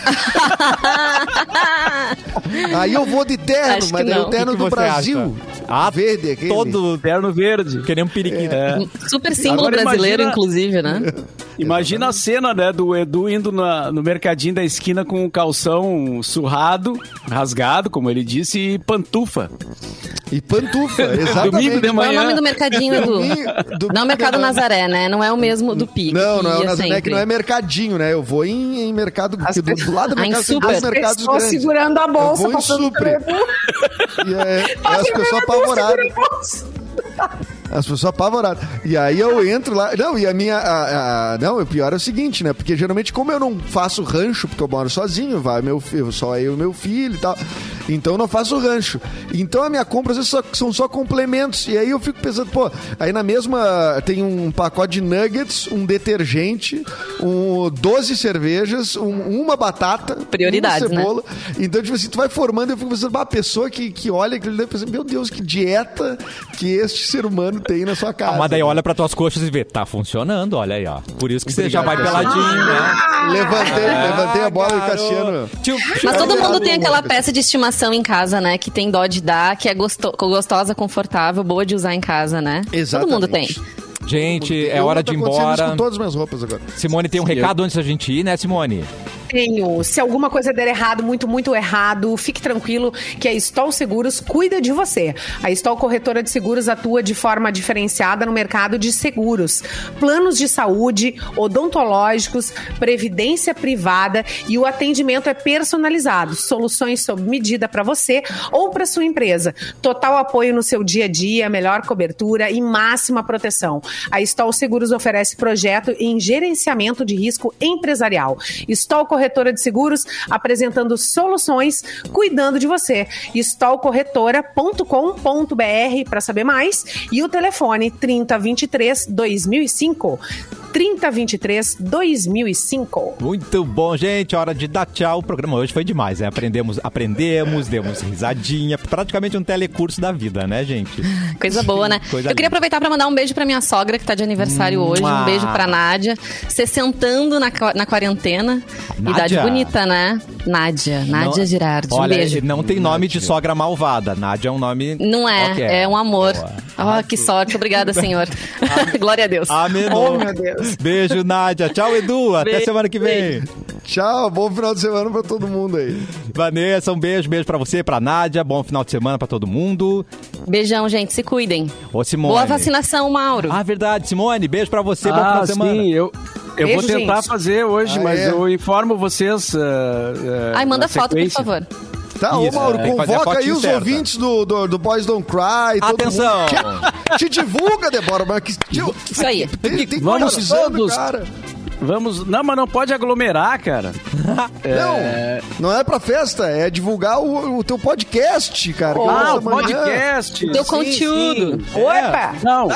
Aí eu vou de terno, que mas não. o terno O que do que Brasil. acha? Ah, verde aquele. Todo Terno verde. que nem um periquito. É. Super símbolo Agora brasileiro, imagina- inclusive, né? Imagina a cena, né, do Edu indo na- no mercadinho da esquina com o calção surrado, rasgado, como ele disse, e pantufa. E pantufa, exatamente. Domingo de Qual é o manhã. nome do mercadinho, Edu? Domingo- domingo Não é o Mercado manhã. Nazaré, né? Não é o mesmo do Pique. Não, não é que o Nazaré, que sempre. não é mercadinho, né? Eu vou em, em mercado, As porque do, do lado da minha casa tem super. dois As mercados grandes. segurando a bolsa, Eu vou em passando Supre. E é, é as pessoas apavoradas. As pessoas apavoradas. E aí eu entro lá. Não, e a minha. a- a- não, o pior é o seguinte, né? Porque geralmente, como eu não faço rancho, porque eu moro sozinho, vai meu filho, só eu e meu filho e tal. Então eu não faço rancho. Então a minha compra às vezes só- são só complementos. E aí eu fico pensando, pô, aí na mesma tem um pacote de nuggets, um detergente, um 12 cervejas, um- uma batata, Prioridades, uma cebola. Então, tipo assim, tu vai formando, eu fico pensando, bah, a pessoa que, que olha aquilo deve pensar, meu Deus, que dieta que este ser humano tem na sua casa. Ah, mas daí olha pra tuas coxas e vê, tá funcionando, olha aí, ó. Por isso que você já vai peladinho, né? Levantei, levantei a bola e. Cassiano. Tio, Mas todo mundo tem aquela peça de estimação em casa, né? Que tem dó de dar, que é gosto- gostosa, confortável, boa de usar em casa, né? Exatamente. Todo mundo tem. Gente, é Eu hora tô de ir embora. com todas as minhas roupas agora. Simone tem um recado antes da gente ir, né, Simone? Tenho. Se alguma coisa der errado, muito, muito errado, fique tranquilo que a Stol Seguros cuida de você. A Stol Corretora de Seguros atua de forma diferenciada no mercado de seguros. Planos de saúde, odontológicos, previdência privada e o atendimento é personalizado. Soluções sob medida para você ou para sua empresa. Total apoio no seu dia a dia, melhor cobertura e máxima proteção. A Stol Seguros oferece projeto em gerenciamento de risco empresarial. Stol Corretora de Seguros apresentando soluções, cuidando de você. stolcorretora.com.br para saber mais e o telefone 3023 2005. 3023 2005. Muito bom, gente. Hora de dar tchau. O programa hoje foi demais, né? Aprendemos, aprendemos, demos risadinha. Praticamente um telecurso da vida, né, gente? Coisa boa, né? Coisa eu queria aproveitar pra mandar um beijo pra minha sogra, que tá de aniversário hoje. Um beijo pra Nádia. Se sentando na, na quarentena. Idade Nádia? bonita, né? Nádia. Nádia Não- Girardi. Um Olha, beijo. não tem nome de sogra malvada. Nádia é um nome. Não é, Ok. é um amor. Boa. Oh, que sorte. Obrigada, senhor. Glória a Deus. Amém. Oh, meu Deus. Beijo, Nádia. Tchau, Edu. Até Beijo, semana que vem. Tchau, bom final de semana pra todo mundo aí. Vanessa, um beijo. Beijo pra você, pra Nádia. Bom final de semana pra todo mundo. Beijão, gente. Se cuidem. Ô, Simone. Boa vacinação, Mauro. Ah, verdade. Simone, beijo pra você. bom final Ah, de semana. sim, eu, eu Beijo, vou tentar gente. fazer hoje, Ah, mas é? eu informo vocês. ah, ah, Ai, manda na foto, por favor. Tá, ô Isso, Mauro, é, convoca aí os certa. ouvintes do, do, do Boys Don't Cry. todo Atenção. mundo. Te, te divulga, Débora, mas que, Isso aí. tem, tem que Vamos todos. cara. Vamos. Não, mas não pode aglomerar, cara. É, Não, não é pra festa, é divulgar o, o teu podcast, cara. Ah, o podcast. Teu Sim, conteúdo. sim. Opa! Não,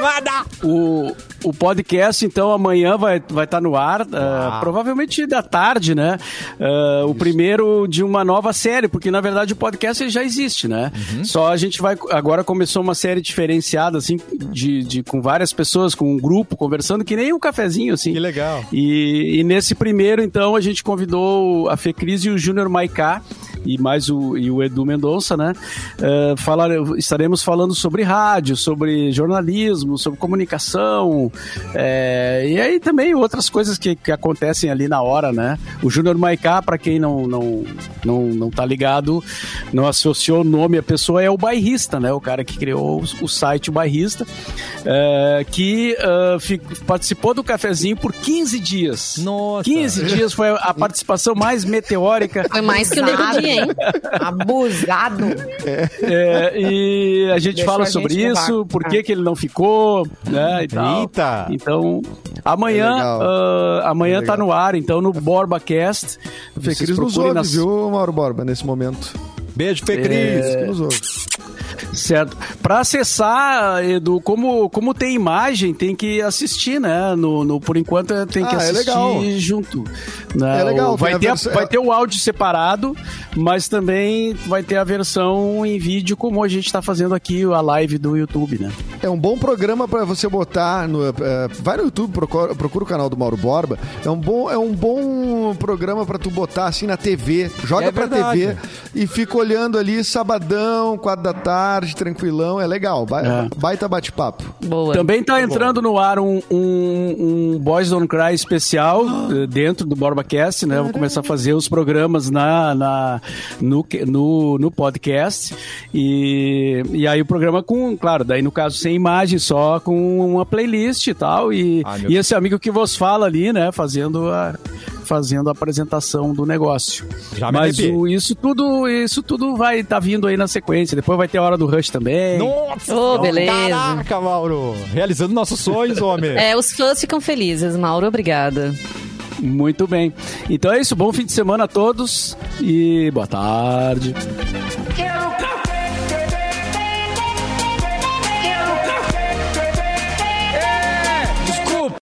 Vai dar. o, o podcast, então, amanhã vai estar vai tá no ar, ah, provavelmente da tarde, né? Ah, o primeiro de uma nova série, porque na verdade o podcast já existe, né? Uhum. Só a gente vai. Agora começou uma série diferenciada, assim, de, de, com várias pessoas, com um grupo conversando, que nem um cafezinho, assim. Que legal. E, e nesse primeiro, então, a gente convidou a Fecris e o Júnior Maiká e mais o, e o Edu Mendonça, né? Eh, falar, estaremos falando sobre rádio, sobre jornalismo, sobre comunicação, eh, e aí também outras coisas que, que acontecem ali na hora, né? O Júnior Maiká, para quem não, não, não, não tá ligado, não associou o nome à pessoa, é o bairrista, né? O cara que criou o, o site Bairrista, eh, que eh, fi- participou do cafezinho por 15 dias. Nossa. 15 dias foi a participação mais meteórica. Foi mais que o nego dia, hein? Abusado. É, e a gente Deixou fala a gente sobre isso, por que, Ah. que ele não ficou, né? E tal. Eita. Então, amanhã, É ah, amanhã É tá no ar, então, no BorbaCast. Fê Vocês Cris nos ouve, nas- viu, Mauro Borba, nesse momento. Beijo, Fê É. Que nos ouve. Certo. Para acessar, Edu, como, como tem imagem, tem que assistir, né? No, no- por enquanto é- tem que Ah, é assistir legal. junto. né? É legal, Vai, ter versão- vai ter o áudio separado, mas também vai ter a versão em vídeo, como a gente está fazendo aqui, a live do YouTube, né? É um bom programa pra você botar no. eh, vai no YouTube, procura, procura o canal do Mauro Borba. É um bom, é um bom programa pra tu botar assim na TV. Joga É pra verdade. TV e fica olhando ali sabadão, quatro da tarde, tranquilão. É legal. Ba- É. Baita bate-papo. Boa. Também tá entrando no ar um, um, um Boys Don't Cry especial eh, dentro do BorbaCast, né? Vou começar a fazer os programas na, na, no, no, no podcast. E, e aí o programa com, claro, daí no caso sem imagem, só com uma playlist e tal. E, Ai, e esse amigo que vos fala ali, né? Fazendo a. fazendo a apresentação do negócio. Já Mas o- isso tudo, isso tudo vai estar vindo aí na sequência. Depois vai ter a hora do Rush também. Nossa! Ô, beleza. Caraca, Mauro! Realizando nossos sonhos, homem. É, os fãs ficam felizes, Mauro. Obrigada. Muito bem. Então é isso. Bom fim de semana a todos e boa tarde.